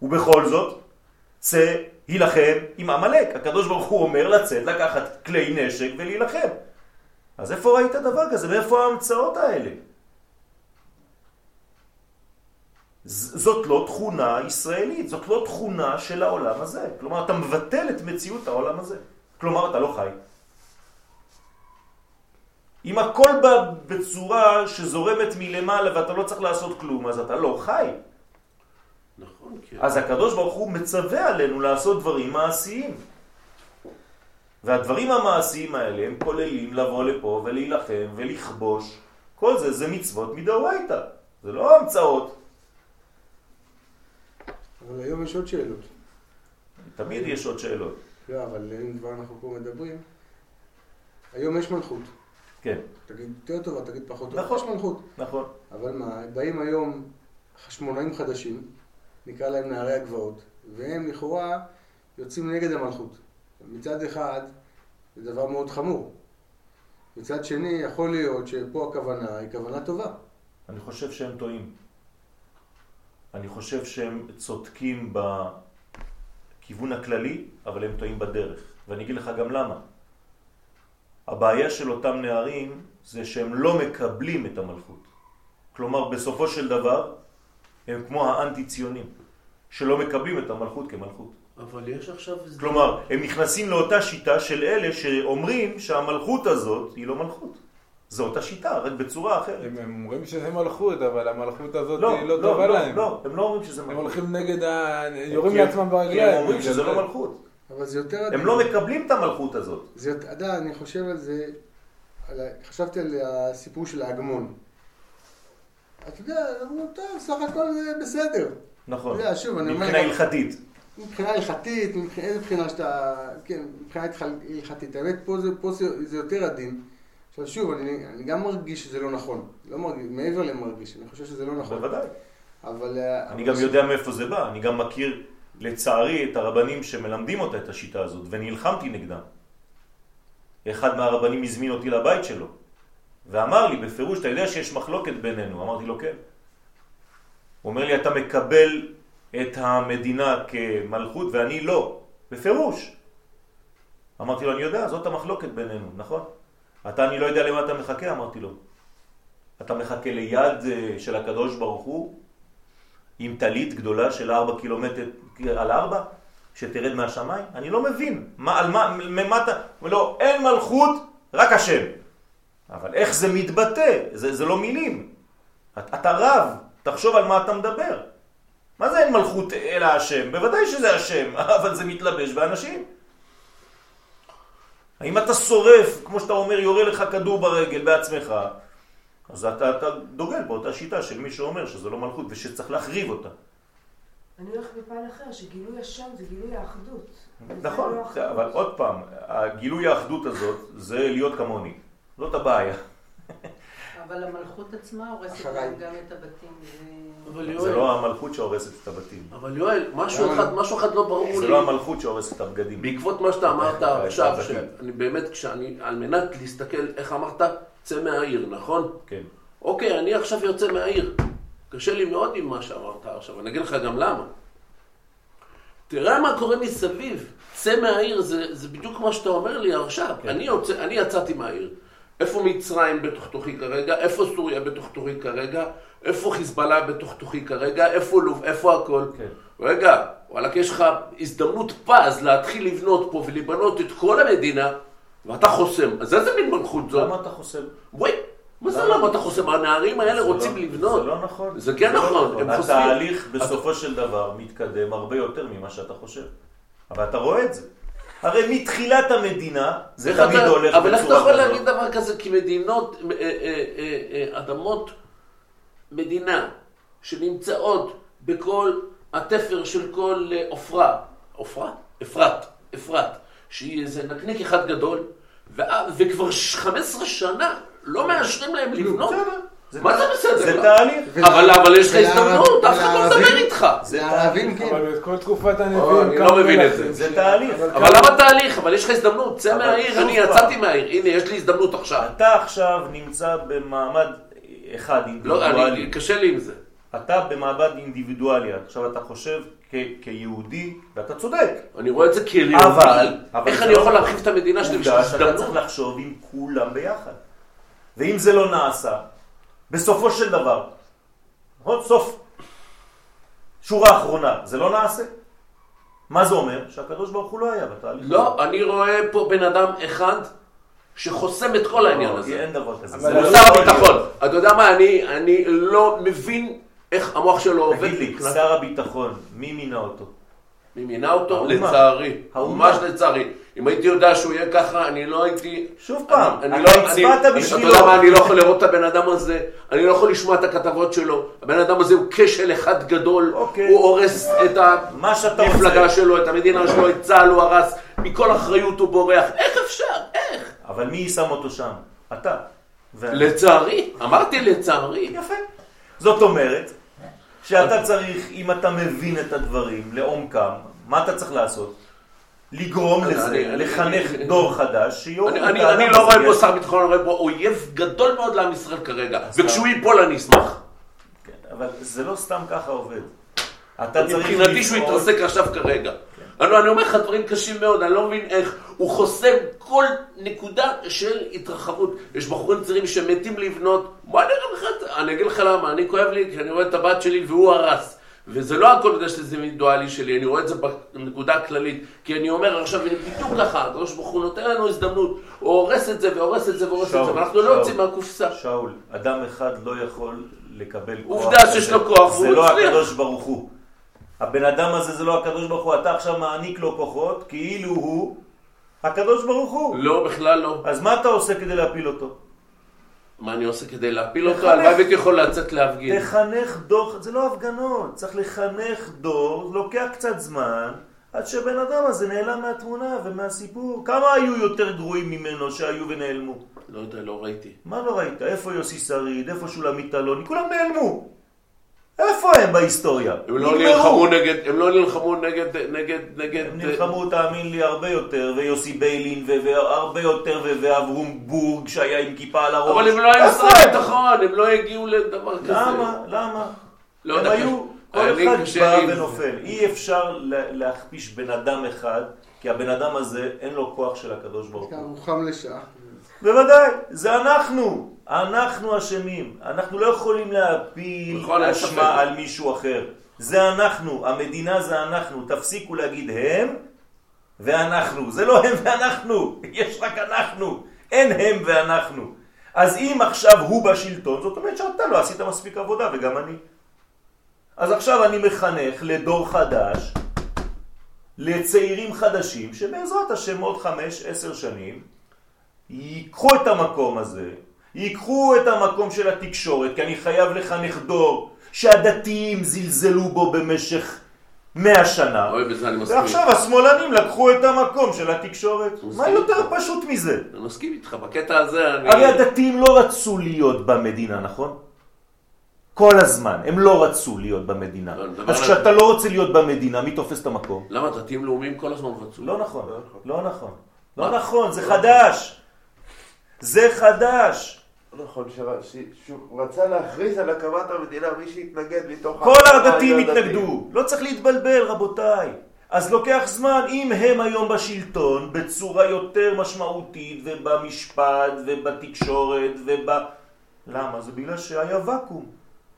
ובכל זאת, צא, הילחם עם עמלק. הקדוש ברוך הוא אומר לצאת, לקחת כלי נשק ולהילחם. אז איפה ראית דבר כזה? ואיפה ההמצאות האלה? זאת לא תכונה ישראלית, זאת לא תכונה של העולם הזה. כלומר, אתה מבטל את מציאות העולם הזה. כלומר, אתה לא חי. אם הכל בא בצורה שזורמת מלמעלה ואתה לא צריך לעשות כלום, אז אתה לא חי. נכון, כן. אז הקדוש ברוך הוא מצווה עלינו לעשות דברים מעשיים. והדברים המעשיים האלה הם כוללים לבוא לפה ולהילחם ולכבוש. כל זה זה מצוות מדאורייתא, זה לא המצאות. אבל היום יש עוד שאלות. תמיד יש עוד שאלות. לא, אבל אם כבר אנחנו פה מדברים, היום יש מלכות. כן. תגיד יותר טובה, תגיד פחות טובה, נכון. יש מלכות. נכון. אבל מה, באים היום חשמונאים חדשים, נקרא להם נערי הגבעות, והם לכאורה יוצאים נגד המלכות. מצד אחד, זה דבר מאוד חמור. מצד שני, יכול להיות שפה הכוונה היא כוונה טובה. אני חושב שהם טועים. אני חושב שהם צודקים בכיוון הכללי, אבל הם טועים בדרך. ואני אגיד לך גם למה. הבעיה של אותם נערים זה שהם לא מקבלים את המלכות. כלומר, בסופו של דבר, הם כמו האנטי-ציונים, שלא מקבלים את המלכות כמלכות. אבל יש עכשיו... כלומר, הם נכנסים לאותה שיטה של אלה שאומרים שהמלכות הזאת היא לא מלכות. זו אותה שיטה, רק בצורה אחרת. הם הם אומרים שזה מלכות, אבל המלכות הזאת לא, היא לא לא, טובה לא, להם. לא, הם לא אומרים שזה הם מלכות. הולכים נגד ה... יורים הם- לעצמם ברגליים. הם אומרים שזה זה. לא מלכות. אבל זה יותר... הם לא מקבלים את המלכות הזאת. זה, אתה יודע, אני חושב על זה, על, חשבתי על הסיפור של ההגמון. אתה יודע, אמרו, טוב, סך הכל זה בסדר. נכון. אתה יודע, שוב, אני אומר מבחינה הלכתית. מבחינה הלכתית, מבחינה, איזה בחינה שאתה, כן, מבחינה הלכתית, האמת פה זה, פה זה, זה יותר עדין. עכשיו שוב, אני, אני גם מרגיש שזה לא נכון, לא מרגיש, מעבר למרגיש, אני חושב שזה לא נכון. בוודאי. אבל... אה, אני אבל גם ש- יודע מאיפה זה בא. אני גם מכיר, לצערי, את הרבנים שמלמדים אותה את השיטה הזאת, ונלחמתי נגדם. אחד מהרבנים הזמין אותי לבית שלו, ואמר לי בפירוש, אתה יודע שיש מחלוקת בינינו? אמרתי לו, כן. הוא אומר לי, אתה מקבל את המדינה כמלכות ואני לא. בפירוש. אמרתי לו, אני יודע, זאת המחלוקת בינינו, נכון? אתה, אני לא יודע למה אתה מחכה, אמרתי לו. אתה מחכה ליד אה, של הקדוש ברוך הוא, עם טלית גדולה של ארבע קילומטר על ארבע, שתרד מהשמיים? אני לא מבין. מה, על מה, ממה אתה... לא, אין מלכות, רק השם. אבל איך זה מתבטא? זה, זה לא מילים. אתה רב, תחשוב על מה אתה מדבר. מה זה אין מלכות אלא השם? בוודאי שזה השם, (laughs) אבל זה מתלבש באנשים. האם אתה שורף, כמו שאתה אומר, יורה לך כדור ברגל בעצמך, אז אתה, אתה דוגל באותה שיטה של מי שאומר שזה לא מלכות ושצריך להחריב אותה. אני הולכת בפן אחר, שגילוי השם זה גילוי האחדות. נכון, לא אחדות. אבל עוד פעם, הגילוי האחדות הזאת זה להיות כמוני. זאת הבעיה. אבל המלכות עצמה הורסת. להם גם את הבתים. זה לא המלכות שהורסת את הבתים. אבל יואל, משהו? אחד, משהו אחד לא ברור זה לי. לא המלכות שהורסת את הבגדים. בעקבות מה שאתה אמרת עכשיו, שאני באמת, כשאני, על מנת להסתכל, איך אמרת? צא מהעיר, נכון? כן. אוקיי, אני עכשיו יוצא מהעיר. קשה לי מאוד עם מה שאמרת עכשיו, אני אגיד לך גם למה. תראה מה קורה מסביב. צא מהעיר, זה, זה בדיוק מה שאתה אומר לי עכשיו. כן. אני, יוצא, אני יצאתי מהעיר. איפה מצרים בתוך תוכי כרגע? איפה סוריה בתוך תוכי כרגע? איפה חיזבאללה בתוך תוכי כרגע? איפה לוב? איפה הכל? כן. רגע, וואלכ, יש לך הזדמנות פז להתחיל לבנות פה ולבנות את כל המדינה, ואתה חוסם. אז איזה מין מלכות זאת? למה אתה חוסם? וואי, מה זה למה? אתה חוסם? הנערים האלה זה רוצים לא- לבנות. זה לא נכון. זה כן לא נכון, הם חוסמים. התהליך בסופו של דבר מתקדם הרבה יותר ממה שאתה חושב. אבל אתה רואה את זה. הרי מתחילת המדינה זה תמיד אתה- הולך אבל איך אתה בצורה יכול כזאת. להגיד דבר כזה? כי מדינות, אה, אה, אה, אדמות מדינה שנמצאות בכל התפר של כל עופרה, עופרה? אפרת, אפרת, שהיא איזה נקניק אחד גדול, וכבר ש- 15 שנה לא מאשרים להם לבנות. מה זה בסדר? זה? תהליך. אבל אבל יש לך הזדמנות, אף אחד לא מדבר איתך. זה לערבים כן. אבל את כל תקופת הנביאים... אני לא מבין את זה. זה תהליך. אבל למה תהליך? אבל יש לך הזדמנות, צא מהעיר, אני. יצאתי מהעיר, הנה יש לי הזדמנות עכשיו. אתה עכשיו נמצא במעמד אחד לא, אינדיבידואלי. אני, קשה לי עם זה. אתה במעמד אינדיבידואלי. עכשיו אתה חושב כ- כיהודי, ואתה צודק. אני רואה את זה כלאומי. אבל- אבל איך אני לא- יכול להרחיב את המדינה שלי? לי עובדה שאתה צריך הזדמנות. לחשוב עם כולם ביחד. ואם זה לא נעשה, בסופו של דבר, נכון? סוף, שורה אחרונה, זה לא נעשה? מה זה אומר? שהקדוש ברוך הוא לא היה בתהליך. לא, אני רואה פה בן אדם אחד שחוסם את כל העניין לא, הזה. אין דבר כזה. זה הוא לא שר הביטחון. אתה יודע מה, אני אני לא מבין איך המוח שלו עובד. תגיד לי, שר הביטחון, מי מינה אותו? מי מינה אותו? האומה. לצערי. האומה. ממש לצערי. אם הייתי יודע שהוא יהיה ככה, אני לא הייתי... שוב פעם, אני- לא- הצבעת בשבילו. אתה יודע מה, אני לא יכול לראות את הבן אדם הזה, אני לא יכול לשמוע את הכתבות שלו. הבן אדם הזה הוא כשל אחד גדול, אוקיי. הוא הורס את המפלגה. שלו, את המדינה שלו, את צה"ל הוא הרס, מכל אחריות הוא בורח. איך אפשר? איך? אבל מי שם אותו שם? אתה. לצערי, אמרתי לצערי. יפה. זאת אומרת, שאתה צריך, אם אתה מבין את הדברים לעומקם, מה אתה צריך לעשות? לגרום לזה, לחנך דור חדש שיוריד אני, לא. רואה פה שר ביטחון, אני רואה פה אויב גדול מאוד לעם ישראל כרגע. וכשהוא ייפול אני אשמח. כן, אבל זה לא סתם ככה עובד. אתה צריך מבחינתי שהוא יתרסק עכשיו כרגע. אני, אומר לך דברים קשים מאוד, אני לא מבין איך הוא חוסם כל נקודה של התרחבות. יש בחורים צעירים שמתים לבנות, בוא אני אגיד לך, למה, אני כואב לי כי אני רואה את הבת שלי והוא הרס. וזה לא הכל בגלל שזה אינדיבידואלי שלי, אני רואה את זה בנקודה הכללית. כי אני אומר עכשיו, הנה בדיוק ככה, הקדוש ברוך הוא נותן לנו הזדמנות, הוא הורס את זה והורס את זה והורס את זה, ואנחנו לא. יוצאים מהקופסה. שאול, אדם אחד לא יכול לקבל כוח. עובדה. שיש לו כוח, זה והוא לא הצליח. הקדוש ברוך הוא. הבן אדם הזה זה לא הקדוש ברוך הוא, אתה עכשיו מעניק לו כוחות, כאילו הוא הקדוש ברוך הוא. לא, בכלל לא. אז מה אתה עושה כדי להפיל אותו? מה אני עושה כדי להפיל אותו? לחנך. הלוואי והייתי יכול לצאת להפגין. תחנך דור, זה לא הפגנות, צריך לחנך דור, לוקח קצת זמן, עד שבן אדם הזה נעלם מהתמונה ומהסיפור. כמה היו יותר גרועים ממנו שהיו ונעלמו? לא יודע, לא ראיתי. מה לא ראית? איפה יוסי שריד? איפה שולמית אלוני? כולם נעלמו. איפה הם בהיסטוריה? הם לא. נלחמו נגד, הם לא נלחמו נגד, נגד, נגד... הם נלחמו, תאמין לי, הרבה יותר, ויוסי ביילין, והרבה יותר, ואברום בורג שהיה עם כיפה על הראש. אבל הם לא היו איפה שר הם? ביטחון, הם לא הגיעו לדבר כזה. למה? למה? לא הם היו, כל אחד בא. ונופל. אי אפשר לה- להכפיש בן אדם אחד, כי הבן אדם הזה אין לו כוח של הקדוש ברוך הוא. הוא חם לשעה. בוודאי, זה אנחנו. אנחנו אשמים. אנחנו לא יכולים להפיל נכון. אשמה על מישהו אחר. זה אנחנו, המדינה זה אנחנו. תפסיקו להגיד הם ואנחנו. זה לא הם ואנחנו, (laughs) יש רק אנחנו. אין הם ואנחנו. אז אם עכשיו הוא בשלטון, זאת אומרת שאתה לא עשית מספיק עבודה וגם אני. אז עכשיו אני מחנך לדור חדש, לצעירים חדשים, שבעזרת השם עוד חמש, עשר שנים, ייקחו את המקום הזה, ייקחו את המקום של התקשורת, כי אני חייב לחנך דור שהדתיים זלזלו בו במשך מאה שנה. אוי, בזה אני מסכים. ועכשיו השמאלנים לקחו את המקום של התקשורת. מה. יותר פשוט מזה? אני מסכים איתך, בקטע הזה אני... הרי הדתיים לא רצו להיות במדינה, נכון? כל הזמן, הם לא רצו להיות במדינה. לא, אז כשאתה לא רוצה להיות במדינה, מי תופס את המקום? למה דתיים לאומיים כל הזמן רצו? לא נכון, לא נכון. לא מה? נכון, זה חדש. זה חדש. נכון, שר- ש- שהוא רצה להכריז על הקמת המדינה, מי שהתנגד מתוך... כל הדתיים. התנגדו. לא צריך להתבלבל, רבותיי. אז לוקח זמן, אם הם היום בשלטון בצורה יותר משמעותית ובמשפט ובתקשורת וב... למה? זה בגלל שהיה ואקום,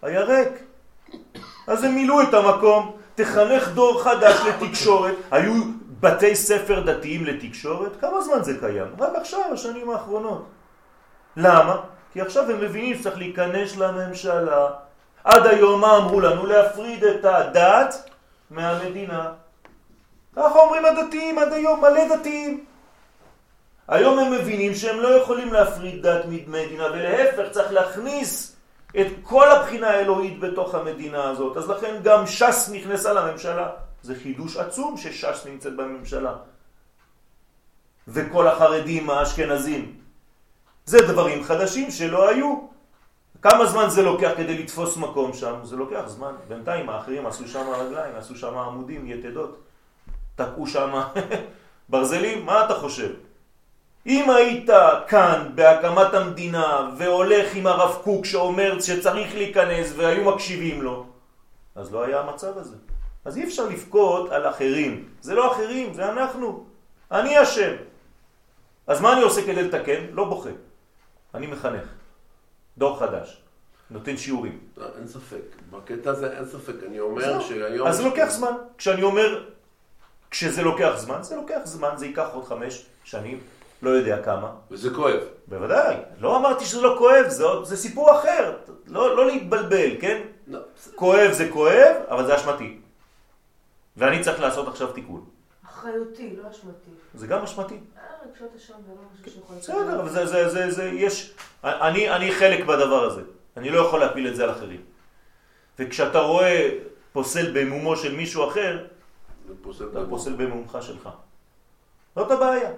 היה ריק. אז הם מילאו את המקום, תחנך דור חדש לתקשורת. היו בתי ספר דתיים לתקשורת? כמה זמן זה קיים? רק עכשיו, השנים האחרונות. למה? כי עכשיו הם מבינים שצריך להיכנס לממשלה. עד היום מה אמרו לנו? להפריד את הדת מהמדינה. ככה אומרים הדתיים עד היום, מלא דתיים. היום הם מבינים שהם לא יכולים להפריד דת ממדינה, ולהפך צריך להכניס את כל הבחינה האלוהית בתוך המדינה הזאת. אז לכן גם ש"ס נכנסה לממשלה. זה חידוש עצום שש"ס נמצאת בממשלה. וכל החרדים האשכנזים. זה דברים חדשים שלא היו. כמה זמן זה לוקח כדי לתפוס מקום שם? זה לוקח זמן. בינתיים האחרים עשו שם רגליים, עשו שם עמודים, יתדות. תקעו שם (laughs) ברזלים, מה אתה חושב? אם היית כאן בהקמת המדינה והולך עם הרב קוק שאומר שצריך להיכנס והיו מקשיבים לו, אז לא היה המצב הזה. אז אי אפשר לבכות על אחרים. זה לא אחרים, זה אנחנו. אני אשם. אז מה אני עושה כדי לתקן? לא בוכה. אני מחנך. דור חדש. נותן שיעורים. לא, אין ספק. בקטע הזה אין ספק. אני אומר. שהיום... אז זה לוקח זמן. כשאני אומר, כשזה לוקח זמן, זה לוקח זמן, זה ייקח עוד חמש שנים, לא יודע כמה. וזה כואב. בוודאי. לא אמרתי שזה לא כואב, זה, זה סיפור אחר. לא, לא להתבלבל, כן? לא. כואב זה כואב, אבל זה אשמתי. ואני צריך לעשות עכשיו תיקון. אחריותי, לא אשמתי. זה גם אשמתי. אה, רגשות אשם זה לא משהו שיכול... בסדר, אבל זה, זה, זה, זה, יש... אני, אני חלק בדבר הזה. אני לא יכול להפיל את זה על אחרים. וכשאתה רואה פוסל במומו של מישהו אחר, אתה. פוסל במומך שלך. זאת הבעיה.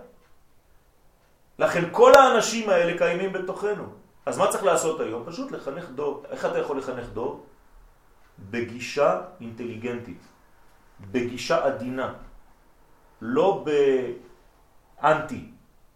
לכן כל האנשים האלה קיימים בתוכנו. אז מה צריך לעשות היום? פשוט לחנך דור. איך אתה יכול לחנך דור? בגישה אינטליגנטית, בגישה עדינה, לא באנטי.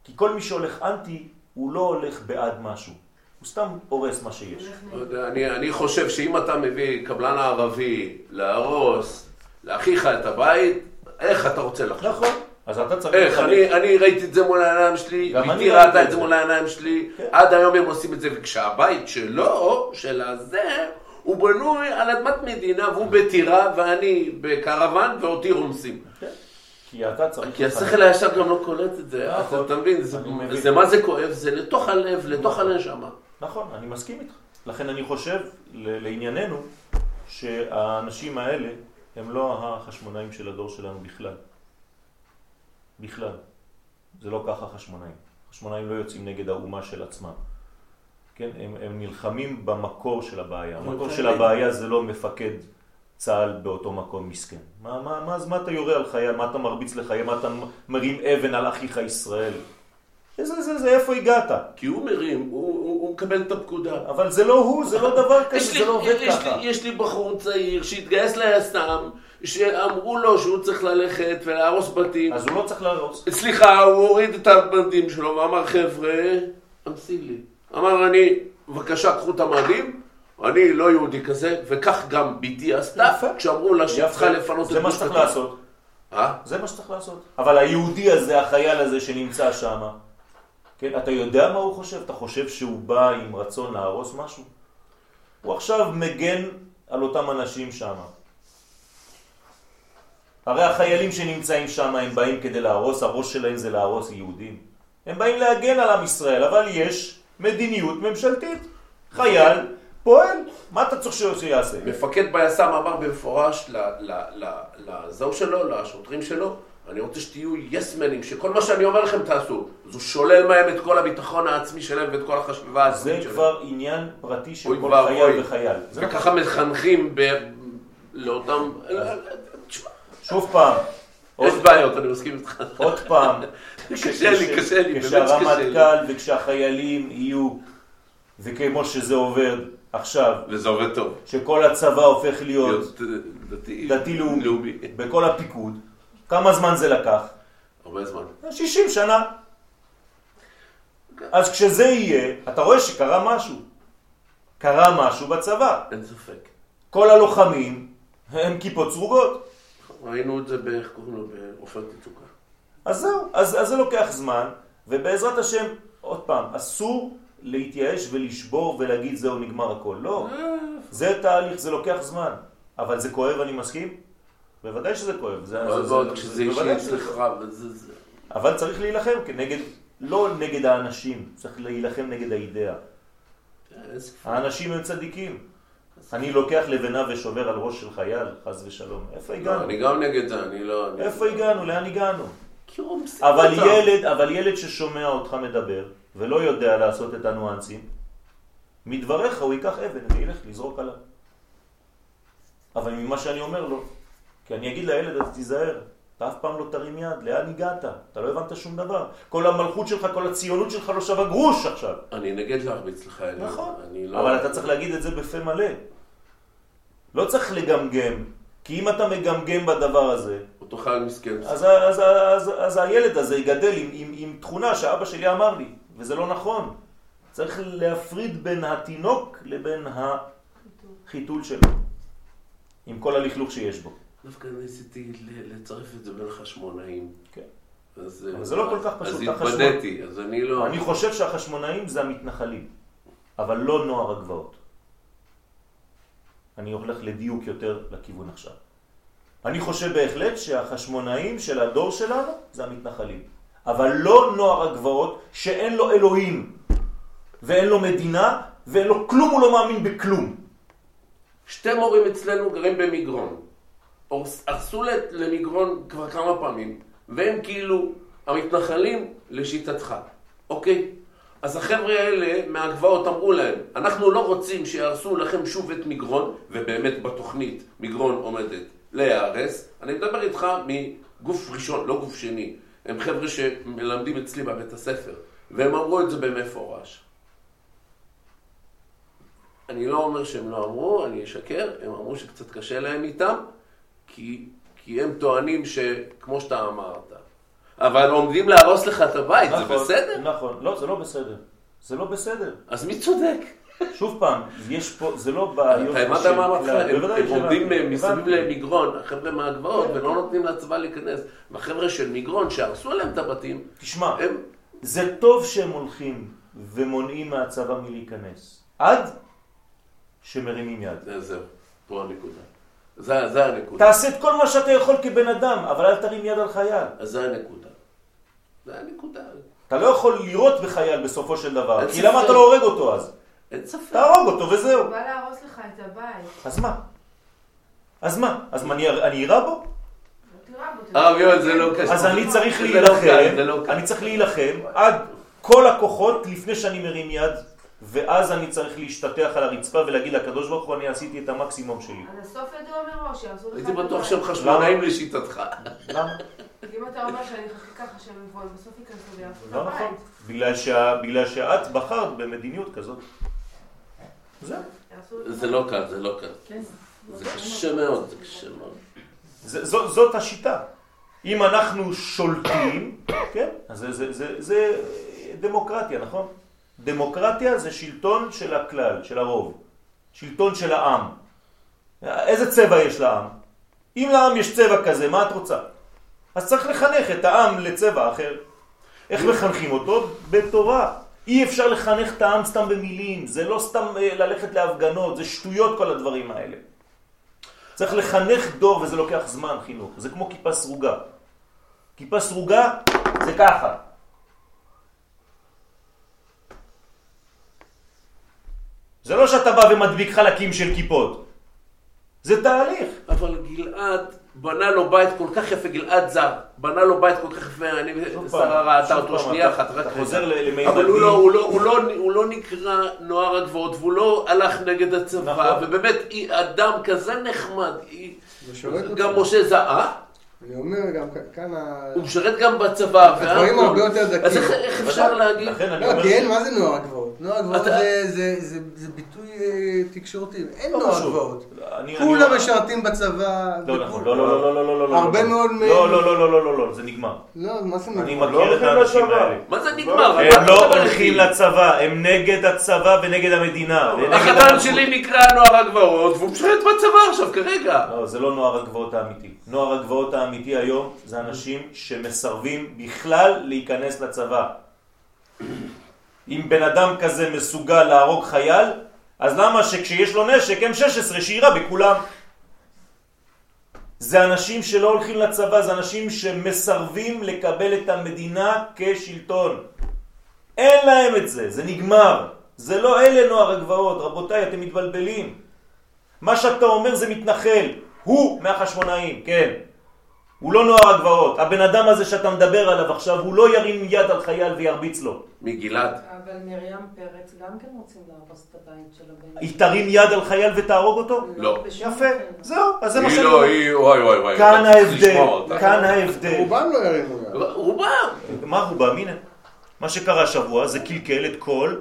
כי כל מי שהולך אנטי, הוא לא הולך בעד משהו. הוא סתם הורס מה שיש. לא אני, אני חושב שאם אתה מביא קבלן ערבי להרוס לאחיך את הבית, איך אתה רוצה לחשוב? נכון. אז אתה צריך... איך? אני, אני ראיתי את זה מול העיניים שלי, ביתי ראתה את זה. מול העיניים שלי, כן. עד היום הם עושים את זה, וכשהבית שלו, של הזה, הוא בנוי על אדמת מדינה והוא בטירה ואני בקרוון ואותי רומסים. כי אתה צריך... כי. השכל הישר גם לא קולט את זה, נכון. אתה- אתה מבין, זה- מה זה כואב, זה לתוך הלב, לתוך הנשמה. נכון, אני מסכים איתך. לכן אני חושב, לענייננו, שהאנשים האלה הם לא החשמונאים של הדור שלנו בכלל. בכלל. זה לא ככה חשמונאים. חשמונאים לא יוצאים נגד האומה של עצמם. כן, הם, הם נלחמים במקור של הבעיה. המקור. של הבעיה זה לא מפקד צה"ל באותו מקום מסכן. מה, מה, מה, אז מה אתה יורה על חייל? מה אתה מרביץ לחייל? מה אתה מרים אבן על אחיך ישראל? זה, זה, זה, איפה הגעת? כי הוא מרים, הוא- הוא הוא מקבל את הפקודה. אבל זה לא הוא, זה לא דבר (laughs) כזה, יש לי, זה לא עובד יש, ככה. לי, יש לי בחור צעיר שהתגייס ליס"מ, שאמרו לו שהוא צריך ללכת ולהרוס בתים. אז הוא לא צריך להרוס. סליחה, הוא הוריד את הבדים שלו ואמר, חבר'ה, אמסי לי. אמר, אני, בבקשה, קחו את המדים, אני לא יהודי כזה, וכך גם בתי עשתה. כשאמרו לה שהיא צריכה לפנות את זה מה גוש שצריך קטיף. לעשות. אה? זה מה שצריך לעשות. אבל היהודי הזה, החייל הזה שנמצא שם, כן, אתה יודע מה הוא חושב? אתה חושב שהוא בא עם רצון להרוס משהו? הוא עכשיו מגן על אותם אנשים שם. הרי החיילים שנמצאים שם הם באים כדי להרוס, הראש שלהם זה להרוס יהודים. הם באים להגן על עם ישראל, אבל יש מדיניות ממשלתית. חייל פועל, מה אתה צריך שיעשה? מפקד ביס"מ אמר במפורש ל- ל- ל- לזהו שלו, לשוטרים שלו, אני רוצה שתהיו יסמנים, שכל מה שאני אומר לכם תעשו. אז הוא שולל מהם את כל הביטחון העצמי שלהם ואת כל החשיבה זה העצמית שלהם. כבר עניין פרטי של כל. חייל וחייל. זה נכון. וככה מחנכים לאותם... שוב פעם, יש בעיות, אני מסכים איתך. עוד פעם, (laughs) קשה לי, קשה לי, באמת שקשה לי. כשהרמטכ"ל וכשהחיילים יהיו, וכמו שזה עובד עכשיו, וזה עובד טוב. שכל הצבא הופך להיות אה, דתי, דתי-לאומי בכל הפיקוד, כמה זמן זה לקח? הרבה זמן. 60 שנה. אז כשזה יהיה, אתה רואה שקרה משהו. קרה משהו בצבא. אין ספק. כל הלוחמים הם כיפות סרוגות. ראינו את זה באיך קוראים לו, בעופרת יצוקה. אז זהו, אז, אז זה לוקח זמן, ובעזרת השם, עוד פעם, אסור להתייאש ולשבור ולהגיד זהו נגמר הכל. לא, זה תהליך, זה לוקח זמן. אבל זה כואב, אני מסכים? בוודאי שזה כואב. זה, ועוד זה, זה, כשזה זה, אישי אצלך. וזה זה. אבל צריך להילחם כנגד, לא נגד האנשים, צריך להילחם נגד האידאה. ספק. האנשים הם צדיקים. אני לוקח לבנה ושובר על ראש של חייל, חס ושלום. איפה לא, הגענו? אני גם נגד זה, אני לא... איפה הגענו? לאן הגענו? אבל. ילד, אבל ילד ששומע אותך מדבר ולא יודע לעשות את הניואנסים, מדבריך הוא ייקח אבן וילך לזרוק עליו. אבל ממה שאני אומר לו, כי אני אגיד לילד, אז תיזהר, אתה אף פעם לא תרים יד, לאן הגעת? אתה לא הבנת שום דבר. כל המלכות שלך, כל הציונות שלך לא שווה גרוש עכשיו. אני נגד להרביץ לחיילים. נכון, אני לא... אבל אתה צריך להגיד את זה בפה מלא. לא צריך לגמגם, כי אם אתה מגמגם בדבר הזה, אותו חייל מסכן. אז, אז, אז, אז הילד הזה יגדל עם, עם, עם תכונה שאבא שלי אמר לי, וזה לא נכון. צריך להפריד בין התינוק לבין החיתול שלו, עם כל הלכלוך שיש בו. דווקא ניסיתי ל- לצרף את זה בין החשמונאים. כן. אז, אבל זה לא כל כך פשוט. אז התבדיתי, אז אני לא... אני חושב שהחשמונאים זה המתנחלים, אבל לא נוער הגבעות. אני הולך לדיוק יותר לכיוון עכשיו. אני חושב בהחלט שהחשמונאים של הדור שלנו זה המתנחלים, אבל לא נוער הגבעות שאין לו אלוהים ואין לו מדינה ואין לו כלום, הוא לא מאמין בכלום. שתי מורים אצלנו גרים במגרון. ל- למגרון כבר כמה פעמים, והם כאילו המתנחלים לשיטתך, אוקיי? אז החבר'ה האלה מהגבעות אמרו להם, אנחנו לא רוצים שיהרסו לכם שוב את מגרון, ובאמת בתוכנית מגרון עומדת להיהרס. אני מדבר איתך מגוף ראשון, לא גוף שני. הם חבר'ה שמלמדים אצלי בבית הספר, והם אמרו את זה במפורש. אני לא אומר שהם לא אמרו, אני אשקר, הם אמרו שקצת קשה להם איתם, כי, כי הם טוענים שכמו שאתה אמרת. אבל עומדים להרוס לך את הבית, זה נכון, בסדר? נכון, לא, זה לא בסדר. זה לא בסדר. אז מי צודק? שוב פעם, יש פה, זה לא בעיות... אתה הבנת מה אמרתי לך? הם עומדים מסביב. למגרון, החבר'ה מהגבעות, ולא נותנים לצבא להיכנס. והחבר'ה של מגרון, שהרסו להם את הבתים, תשמע. זה טוב שהם הולכים ומונעים מהצבא מלהיכנס. עד שמרימים יד. זה- זהו, פה הנקודה. זה זה הנקודה. תעשה את כל מה שאתה יכול כבן אדם, אבל אל תרים יד על חייל. אז זה הנקודה. זה הנקודה. אתה לא יכול לירות בחייל בסופו של דבר, כי. למה אתה לא הורג אותו אז? אין ספק. תהרוג אותו וזהו. הוא בא להרוס לך את הבית. אז מה? אז מה? אז מה, אני אני אירה בו? לא תירה בו. הרב יואל, זה לא קשור. אז אני צריך לא להילחם, לא. אני צריך להילחם עד כל הכוחות לפני שאני מרים יד, ואז אני צריך להשתטח על הרצפה ולהגיד לקדוש ברוך הוא, אני עשיתי את המקסימום שלי. על הסוף ידוע מראש, יעשו לך הייתי את בטוח. שהם חשמונאים לשיטתך. למה? אם אתה אומר שאני אחכה ככה שהם יבואו, בסוף ייכנסו ויעשו את לא הבית. נכון. בגלל שה- בגלל שאת בחרת במדיניות כזאת. זהו. זה לא קל, זה לא קל. זה קשה מאוד, זה קשה מאוד. זאת השיטה. אם אנחנו שולטים, כן, אז זה, זה, זה, זה דמוקרטיה, נכון? דמוקרטיה זה שלטון של הכלל, של הרוב. שלטון של העם. איזה צבע יש לעם? אם לעם יש צבע כזה, מה את רוצה? אז צריך לחנך את העם לצבע אחר. איך מחנכים אותו? בתורה. אי אפשר לחנך את העם סתם במילים, זה לא סתם אה, ללכת להפגנות, זה שטויות כל הדברים האלה. צריך לחנך דור וזה לוקח זמן חינוך, זה כמו כיפה סרוגה. כיפה סרוגה זה ככה. זה לא שאתה בא ומדביק חלקים של כיפות, זה תהליך. אבל גלעד בנה לו בית כל כך יפה, גלעד זר, בנה לו בית כל כך יפה, אני שרה ראתה אותו שנייה אחת, רק. חוזר ל- לממדים. אבל הוא לא, הוא, לא, הוא, לא, הוא לא נקרא נוער הגבעות, והוא לא הלך נגד הצבא, נכון. ובאמת, היא אדם כזה נחמד, גם. משה זהה, אני אומר גם כאן ה... הוא משרת גם בצבא, הדברים. הרבה יותר דקים. אז איך, אפשר להגיד? אני לא. כי אין, מה זה נוער הגבעות? נוער הגבעות זה- זה- זה זה ביטוי אה, תקשורתי, אין לא נוער. הגבעות. אני- כולם אני- משרתים בצבא. לא נכון, לא, לא, לא, לא, לא, לא, לא. הרבה לא. מאוד מהם- לא, לא, לא, לא, לא, לא, לא, זה נגמר. לא, מה זה אני נגמר? מכיר את האנשים. האלה. מה זה נגמר? הם לא הולכים. לצבא, הם נגד הצבא ונגד המדינה. החתן. שלי נקרא נוער הגבעות, והוא משרת בצבא עכשיו כרגע. לא, זה לא נוער הגבעות האמיתי. נוער הגבעות האמיתי היום זה אנשים שמסרבים בכלל להיכנס לצבא. אם בן אדם כזה מסוגל להרוג חייל, אז למה שכשיש לו נשק M16 שיירה בכולם? זה אנשים שלא הולכים לצבא, זה אנשים שמסרבים לקבל את המדינה כשלטון. אין להם את זה, זה נגמר. זה לא אלה נוער הגבעות, רבותיי, אתם מתבלבלים. מה שאתה אומר זה מתנחל, הוא מהחשמונאים, כן. הוא לא נוער הגבעות. הבן אדם הזה שאתה מדבר עליו עכשיו, הוא לא ירים יד על חייל וירביץ לו. מגלעד. אבל מרים פרץ גם כן רוצים להרוס את הבית של הבן. היא תרים יד על חייל ותהרוג אותו? לא. בשום יפה, אופן. זהו, אז זה מה היא שאני לא, אומר. היא, וואי וואי וואי. כאן ההבדל. כאן ההבדל. רובם לא ירימו יד. רובם. מה רובם? הנה. מה שקרה השבוע זה קלקל את כל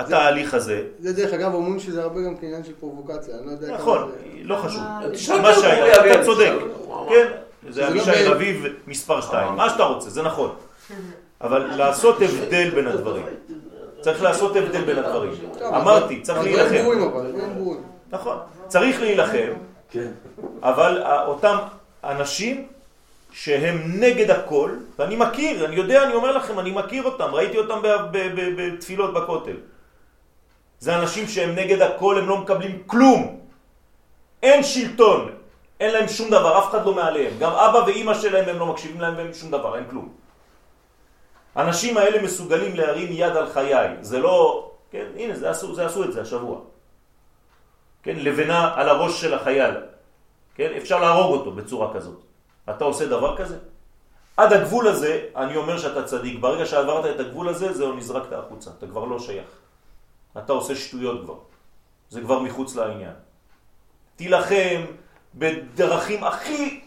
התהליך הזה. זה דרך אגב אומרים שזה הרבה גם כעניין של פרובוקציה, אני לא יודע כמה נכון, לא חשוב. תשאל מה שהיה, אתה צודק. כן, זה אבישי לא ב- רביב מספר 2. מה שאתה רוצה, זה נכון. אבל לעשות הבדל בין הדברים. צריך לעשות הבדל בין הדברים. אמרתי, צריך להילחם. נכון. צריך להילחם, כן. אבל ה- אותם אנשים שהם נגד הכל, ואני מכיר, אני יודע, אני אומר לכם, אני מכיר אותם, ראיתי אותם ב- ב- ב- בתפילות בכותל. זה אנשים שהם נגד הכל, הם לא מקבלים כלום. אין שלטון, אין להם שום דבר, אף אחד לא מעליהם. גם אבא ואימא שלהם הם לא מקשיבים להם והם שום דבר, אין כלום. האנשים האלה מסוגלים להרים יד על חיי, זה לא, כן, הנה, זה עשו, זה עשו את זה השבוע. כן, לבנה על הראש של החייל. כן, אפשר להרוג אותו בצורה כזאת. אתה עושה דבר כזה? עד הגבול הזה, אני אומר שאתה צדיק. ברגע שעברת את הגבול הזה, זהו, נזרקת החוצה. אתה כבר לא שייך. אתה עושה שטויות כבר. זה כבר מחוץ לעניין. תילחם בדרכים הכי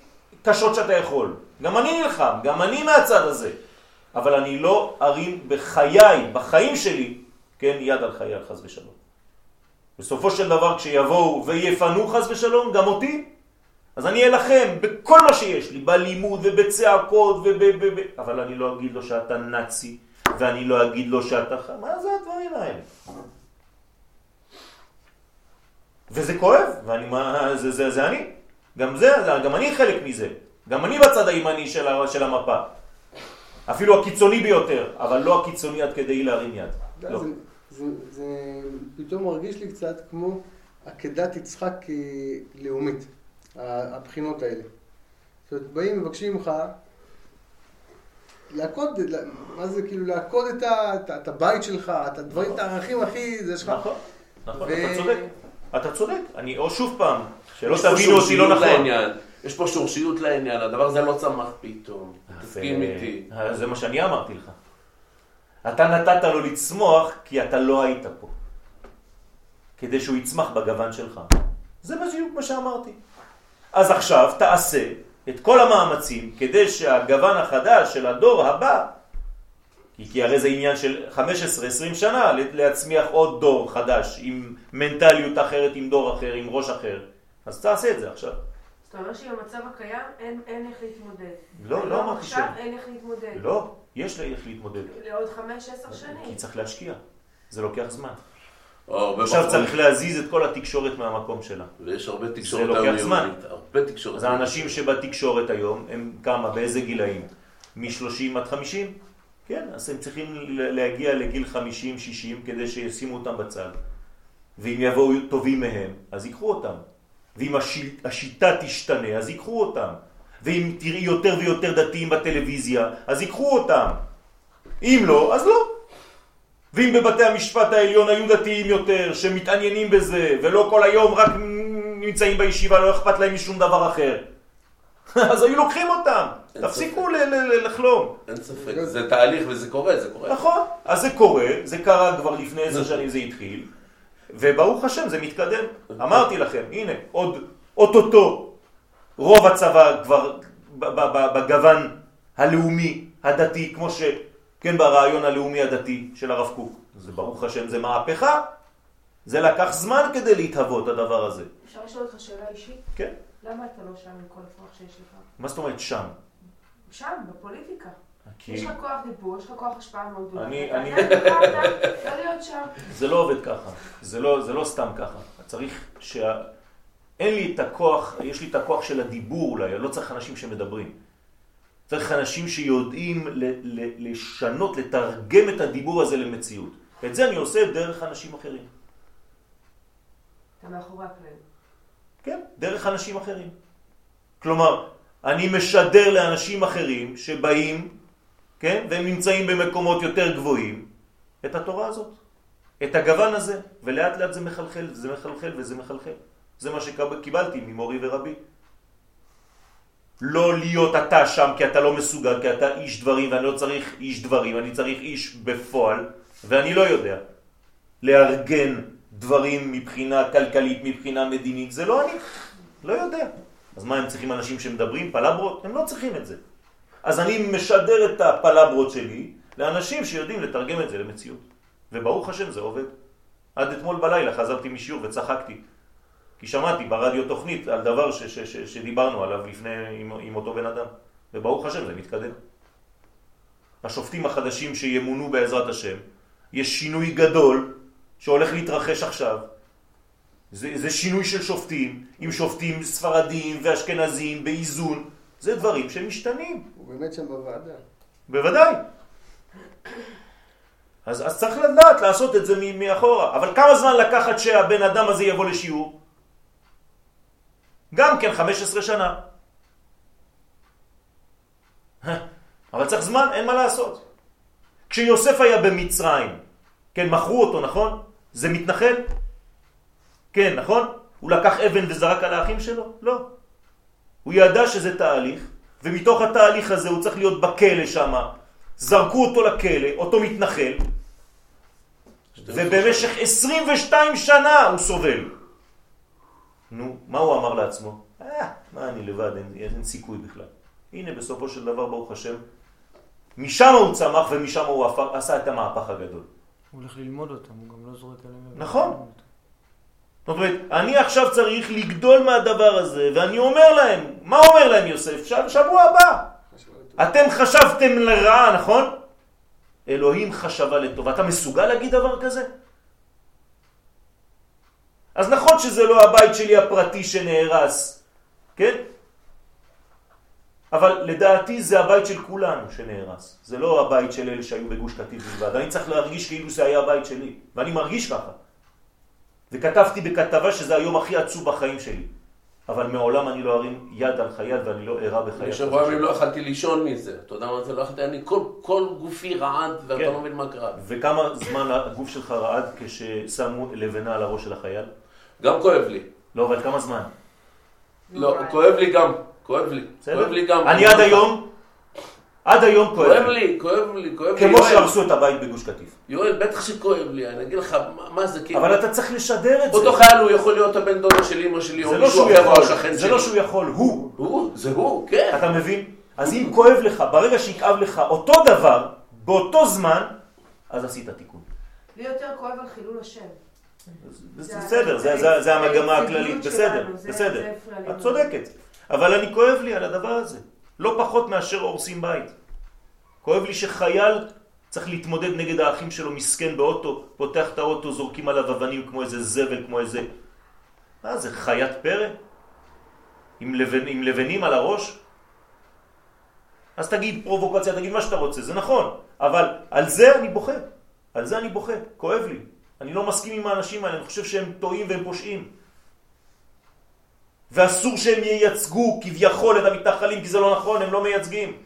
קשות שאתה יכול. גם אני נלחם, גם אני מהצד הזה. אבל אני לא ארים בחיי, בחיים שלי, כן, יד על חייל חס ושלום. בסופו של דבר כשיבואו ויפנו חס ושלום, גם אותי, אז אני אלחם בכל מה שיש לי, בלימוד ובצעקות וב... אבל אני לא אגיד לו שאתה נאצי, ואני לא אגיד לו שאתה... ח- מה זה הדברים האלה? וזה כואב, ואני, מה, זה, זה, זה אני. גם זה, זה- גם אני חלק מזה. גם אני בצד הימני של, של המפה. אפילו הקיצוני ביותר, אבל לא הקיצוני עד כדי להרים יד. אתה לא. זה- זה- זה פתאום מרגיש לי קצת כמו עקדת יצחק אה, לאומית, הבחינות האלה. זאת אומרת, באים מבקשים ממך לעקוד, מה זה כאילו לעקוד את ה- את את הבית שלך, את הדברים, את הערכים הכי, זה שלך. נכון, נכון, ו- אתה צודק. אתה צודק. אני, או שוב פעם, שלא תבינו אותי לא נכון. לעניין. יש פה שורשיות לעניין, הדבר הזה לא צמח פתאום. תסכים איתי. אה, זה מה שאני אמרתי לך. אתה נתת לו לצמוח כי אתה לא היית פה. כדי שהוא יצמח בגוון שלך. זה בדיוק מה שאמרתי. אז עכשיו תעשה את כל המאמצים כדי שהגוון החדש של הדור הבא, כי, הרי זה עניין של 15-20 שנה להצמיח עוד דור חדש עם מנטליות אחרת, עם דור אחר, עם ראש אחר. אז תעשה את זה עכשיו. זאת אומרת שבמצב הקיים אין, אין איך להתמודד. לא, לא אמרתי עכשיו שאין. אין איך להתמודד. לא, יש לי איך להתמודד. לעוד חמש, עשר שנים. כי צריך להשקיע. זה לוקח זמן. עכשיו. צריך להזיז את כל התקשורת מהמקום שלה. ויש הרבה תקשורת לוקח היום זמן. יהודית. הרבה תקשורת. אז האנשים שבתקשורת היום, הם כמה, באיזה גילאים? מ-30 עד 50? כן, אז הם צריכים להגיע לגיל 50-60 כדי שישימו אותם בצד. ואם יבואו טובים מהם, אז ייקחו אותם. ואם השיט, השיטה תשתנה, אז ייקחו אותם. ואם תראי יותר ויותר דתיים בטלוויזיה, אז ייקחו אותם. אם לא, אז לא. ואם בבתי המשפט העליון היו דתיים יותר, שמתעניינים בזה, ולא כל היום רק נמצאים בישיבה, לא אכפת להם משום דבר אחר, (laughs) אז היו לוקחים אותם. תפסיקו לחלום. אין ספק, זה תהליך וזה קורה, זה קורה. נכון, אז זה קורה, זה קרה כבר לפני עשר שנים זה התחיל, וברוך השם זה מתקדם. אמרתי לכם, הנה, עוד אוטוטו, רוב הצבא כבר בגוון הלאומי, הדתי, כמו ש... כן, ברעיון הלאומי הדתי של הרב קוק. זה ברוך השם, זה מהפכה. זה לקח זמן כדי להתהוות, הדבר הזה. אפשר לשאול אותך שאלה אישית? כן. למה אתה לא שם עם כל הכוח שיש לך? מה זאת אומרת שם? שם, בפוליטיקה. כי יש לך כוח דיבור, יש לך כוח השפעה מאוד גדולה. אני- אני- לא להיות שם. זה לא עובד ככה. זה לא, זה לא סתם ככה. צריך שה... אין לי את הכוח, יש לי את הכוח של הדיבור אולי, אני לא צריך אנשים שמדברים. צריך אנשים שיודעים לשנות, לתרגם את הדיבור הזה למציאות. את זה אני עושה דרך אנשים אחרים. אתה מאחורי הקלעים. כן, דרך אנשים אחרים. כלומר, אני משדר לאנשים אחרים שבאים, כן, והם נמצאים במקומות יותר גבוהים, את התורה הזאת, את הגוון הזה, ולאט לאט זה מחלחל, זה מחלחל וזה מחלחל. זה מה שקיבלתי ממורי ורבי. לא להיות אתה שם כי אתה לא מסוגל, כי אתה איש דברים ואני לא צריך איש דברים, אני צריך איש בפועל ואני לא יודע לארגן דברים מבחינה כלכלית, מבחינה מדינית, זה לא אני, לא יודע. אז מה הם צריכים אנשים שמדברים? פלברות? הם לא צריכים את זה. אז אני משדר את הפלברות שלי לאנשים שיודעים לתרגם את זה למציאות. וברוך השם זה עובד. עד אתמול בלילה חזרתי משיעור וצחקתי. כי שמעתי ברדיו תוכנית על דבר ש, ש, ש, שדיברנו עליו לפני עם, עם אותו בן אדם. וברוך השם זה מתקדם. השופטים החדשים שימונו בעזרת השם, יש שינוי גדול שהולך להתרחש עכשיו. זה, זה שינוי של שופטים, עם שופטים ספרדיים ואשכנזיים באיזון. זה דברים שמשתנים. הוא באמת שם בוועדה. בוודאי. אז, אז צריך לדעת לעשות את זה מאחורה. אבל כמה זמן לקחת שהבן אדם הזה יבוא לשיעור? גם כן 15 שנה. אבל צריך זמן, אין מה לעשות. כשיוסף היה במצרים, כן, מכרו אותו, נכון? זה מתנחל? כן, נכון? הוא לקח אבן וזרק על האחים שלו? לא. הוא ידע שזה תהליך, ומתוך התהליך הזה הוא צריך להיות בכלא שם. זרקו אותו לכלא, אותו מתנחל, ובמשך 22 שנה הוא סובל. נו, מה הוא אמר לעצמו? אה, מה אני לבד, אין, אין סיכוי בכלל. הנה בסופו של דבר, ברוך השם, משם הוא צמח ומשם הוא עפר, עשה את המהפך הגדול. הוא הולך ללמוד אותם, הוא גם לא זורק עליהם. נכון. זאת אומרת, אני עכשיו צריך לגדול מהדבר הזה, ואני אומר להם, מה אומר להם יוסף? שבוע הבא. אתם חשבתם לרעה, נכון? אלוהים חשבה לטוב. אתה מסוגל להגיד דבר כזה? אז נכון שזה לא הבית שלי הפרטי שנהרס, כן? אבל לדעתי זה הבית של כולנו שנהרס. זה לא הבית של אלה שהיו בגוש קטיף בלבד. אני צריך להרגיש כאילו זה היה הבית שלי, ואני מרגיש ככה. וכתבתי בכתבה שזה היום הכי עצוב בחיים שלי. אבל מעולם אני לא ארים יד על חייל ואני לא אראה בחיי. בשבוע ימים לא יכלתי לישון מזה. אתה יודע מה זה? לא יכלתי, אני כל, כל גופי רעד ואתה כן. לא מבין מה קרה. וכמה זמן הגוף שלך רעד כששמו לבנה על הראש של החייל? גם כואב לי. לא, אבל כמה זמן? לא, כואב לי גם. כואב לי. בסדר? כואב לי גם. אני עד היום, עד היום כואב כואב לי. לי, כואב לי, כואב לי. כמו שהרסו את הבית בגוש קטיף. יואל, בטח שכואב לי. אני אגיד לך, מה- מה זה כאילו? אבל אתה צריך לשדר את זה. אותו חייל הוא יכול להיות הבן דודה של אמא שלי, או זה לא מישהו אחר, השכן זה שלי. לא שהוא יכול, הוא. הוא, זה הוא, כן. אתה מבין? אז אם כואב לך, ברגע שיכאב לך אותו דבר, באותו זמן, אז עשית תיקון. לי יותר כואב על חילול השם. זה בסדר, זה- המגמה הכללית, בסדר, בסדר. את. צודקת. אבל אני כואב לי על הדבר הזה. לא פחות מאשר הורסים בית. כואב לי שחייל צריך להתמודד נגד האחים שלו מסכן באוטו, פותח את האוטו, זורקים עליו אבנים כמו איזה זבל, כמו איזה... מה זה, חיית פרא? עם, לבנ... עם לבנים על הראש? אז תגיד פרובוקציה, תגיד מה שאתה רוצה, זה נכון, אבל על זה אני בוכה, על זה אני בוכה, כואב לי. אני לא מסכים עם האנשים האלה, אני חושב שהם טועים והם פושעים. ואסור שהם ייצגו כביכול את המתנחלים, כי זה לא נכון, הם לא מייצגים.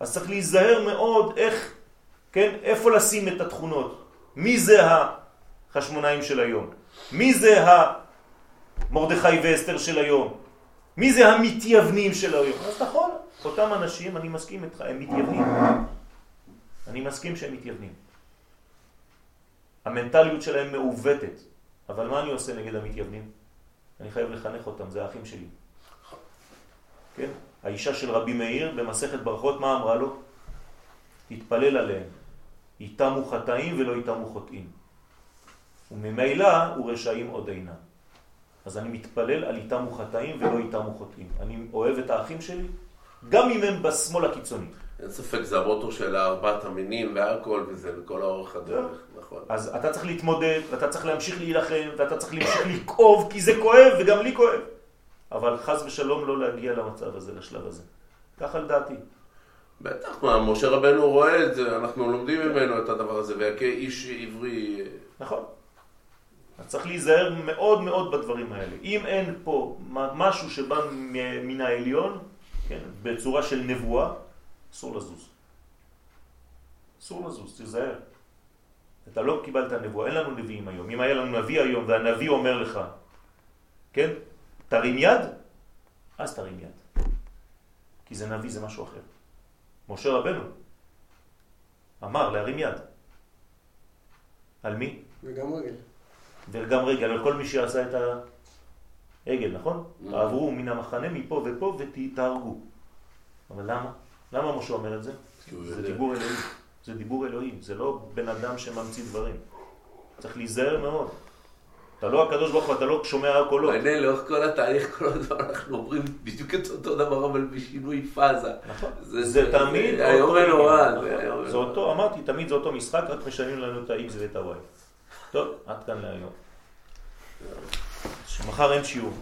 אז צריך להיזהר מאוד איך, כן, איפה לשים את התכונות. מי זה החשמונאים של היום? מי זה המרדכי ואסתר של היום? מי זה המתייוונים של היום? אז נכון, אותם אנשים, אני מסכים איתך, הם מתייוונים. אני מסכים שהם מתייוונים. המנטליות שלהם מעוותת. אבל מה אני עושה נגד המתייוונים? אני חייב לחנך אותם, זה האחים שלי. כן? האישה של רבי מאיר במסכת ברכות, מה אמרה לו? תתפלל עליהם. יתמו חטאים ולא יתמו חוטאים. וממילא הוא רשעים עוד אינם. אז אני מתפלל על יתמו חטאים ולא יתמו חוטאים. אני אוהב את האחים שלי, גם אם הם בשמאל הקיצוני. אין ספק, זה המוטו של ארבעת המינים והכל וזה, לכל האורך הדרך, נכון. אז אתה צריך להתמודד, ואתה צריך להמשיך להילחם, ואתה צריך להמשיך לכאוב, כי זה כואב, וגם לי כואב. אבל חז ושלום לא להגיע למצב הזה, לשלב הזה. ככה לדעתי. בטח, מה, משה רבנו רואה את זה, אנחנו לומדים ממנו את הדבר הזה, וכאיש עברי... נכון. אז צריך להיזהר מאוד מאוד בדברים האלה. אם אין פה משהו שבא מן העליון, כן, בצורה של נבואה, אסור לזוז. אסור לזוז, תיזהר. אתה לא קיבלת נבואה, אין לנו נביאים היום. אם היה לנו נביא היום והנביא אומר לך, כן, תרים יד, אז תרים יד. כי זה נביא, זה משהו אחר. משה רבנו אמר להרים יד. על מי? וגם רגל. וגם רגל, על כל מי שעשה את העגל, נכון? Mm. תעברו מן המחנה מפה ופה ותהרגו. אבל למה? למה משה אומר את זה? זה. דיבור אלוהים. זה דיבור אלוהים, זה לא בן אדם שממציא דברים. צריך להיזהר מאוד. אתה לא הקדוש ברוך הוא, אתה לא שומע קולות. מעניין, לאורך כל התהליך, כל הזמן אנחנו אומרים בדיוק את אותו דבר, אבל בשינוי פאזה. נכון. זה- זה זה- תמיד זה אותו עניין, זה נכון. זה ונורא. אותו, אמרתי, תמיד זה אותו משחק, רק משנים לנו את ה-X ואת ה-Y. טוב, עד כאן להיום. מחר אין שיעור.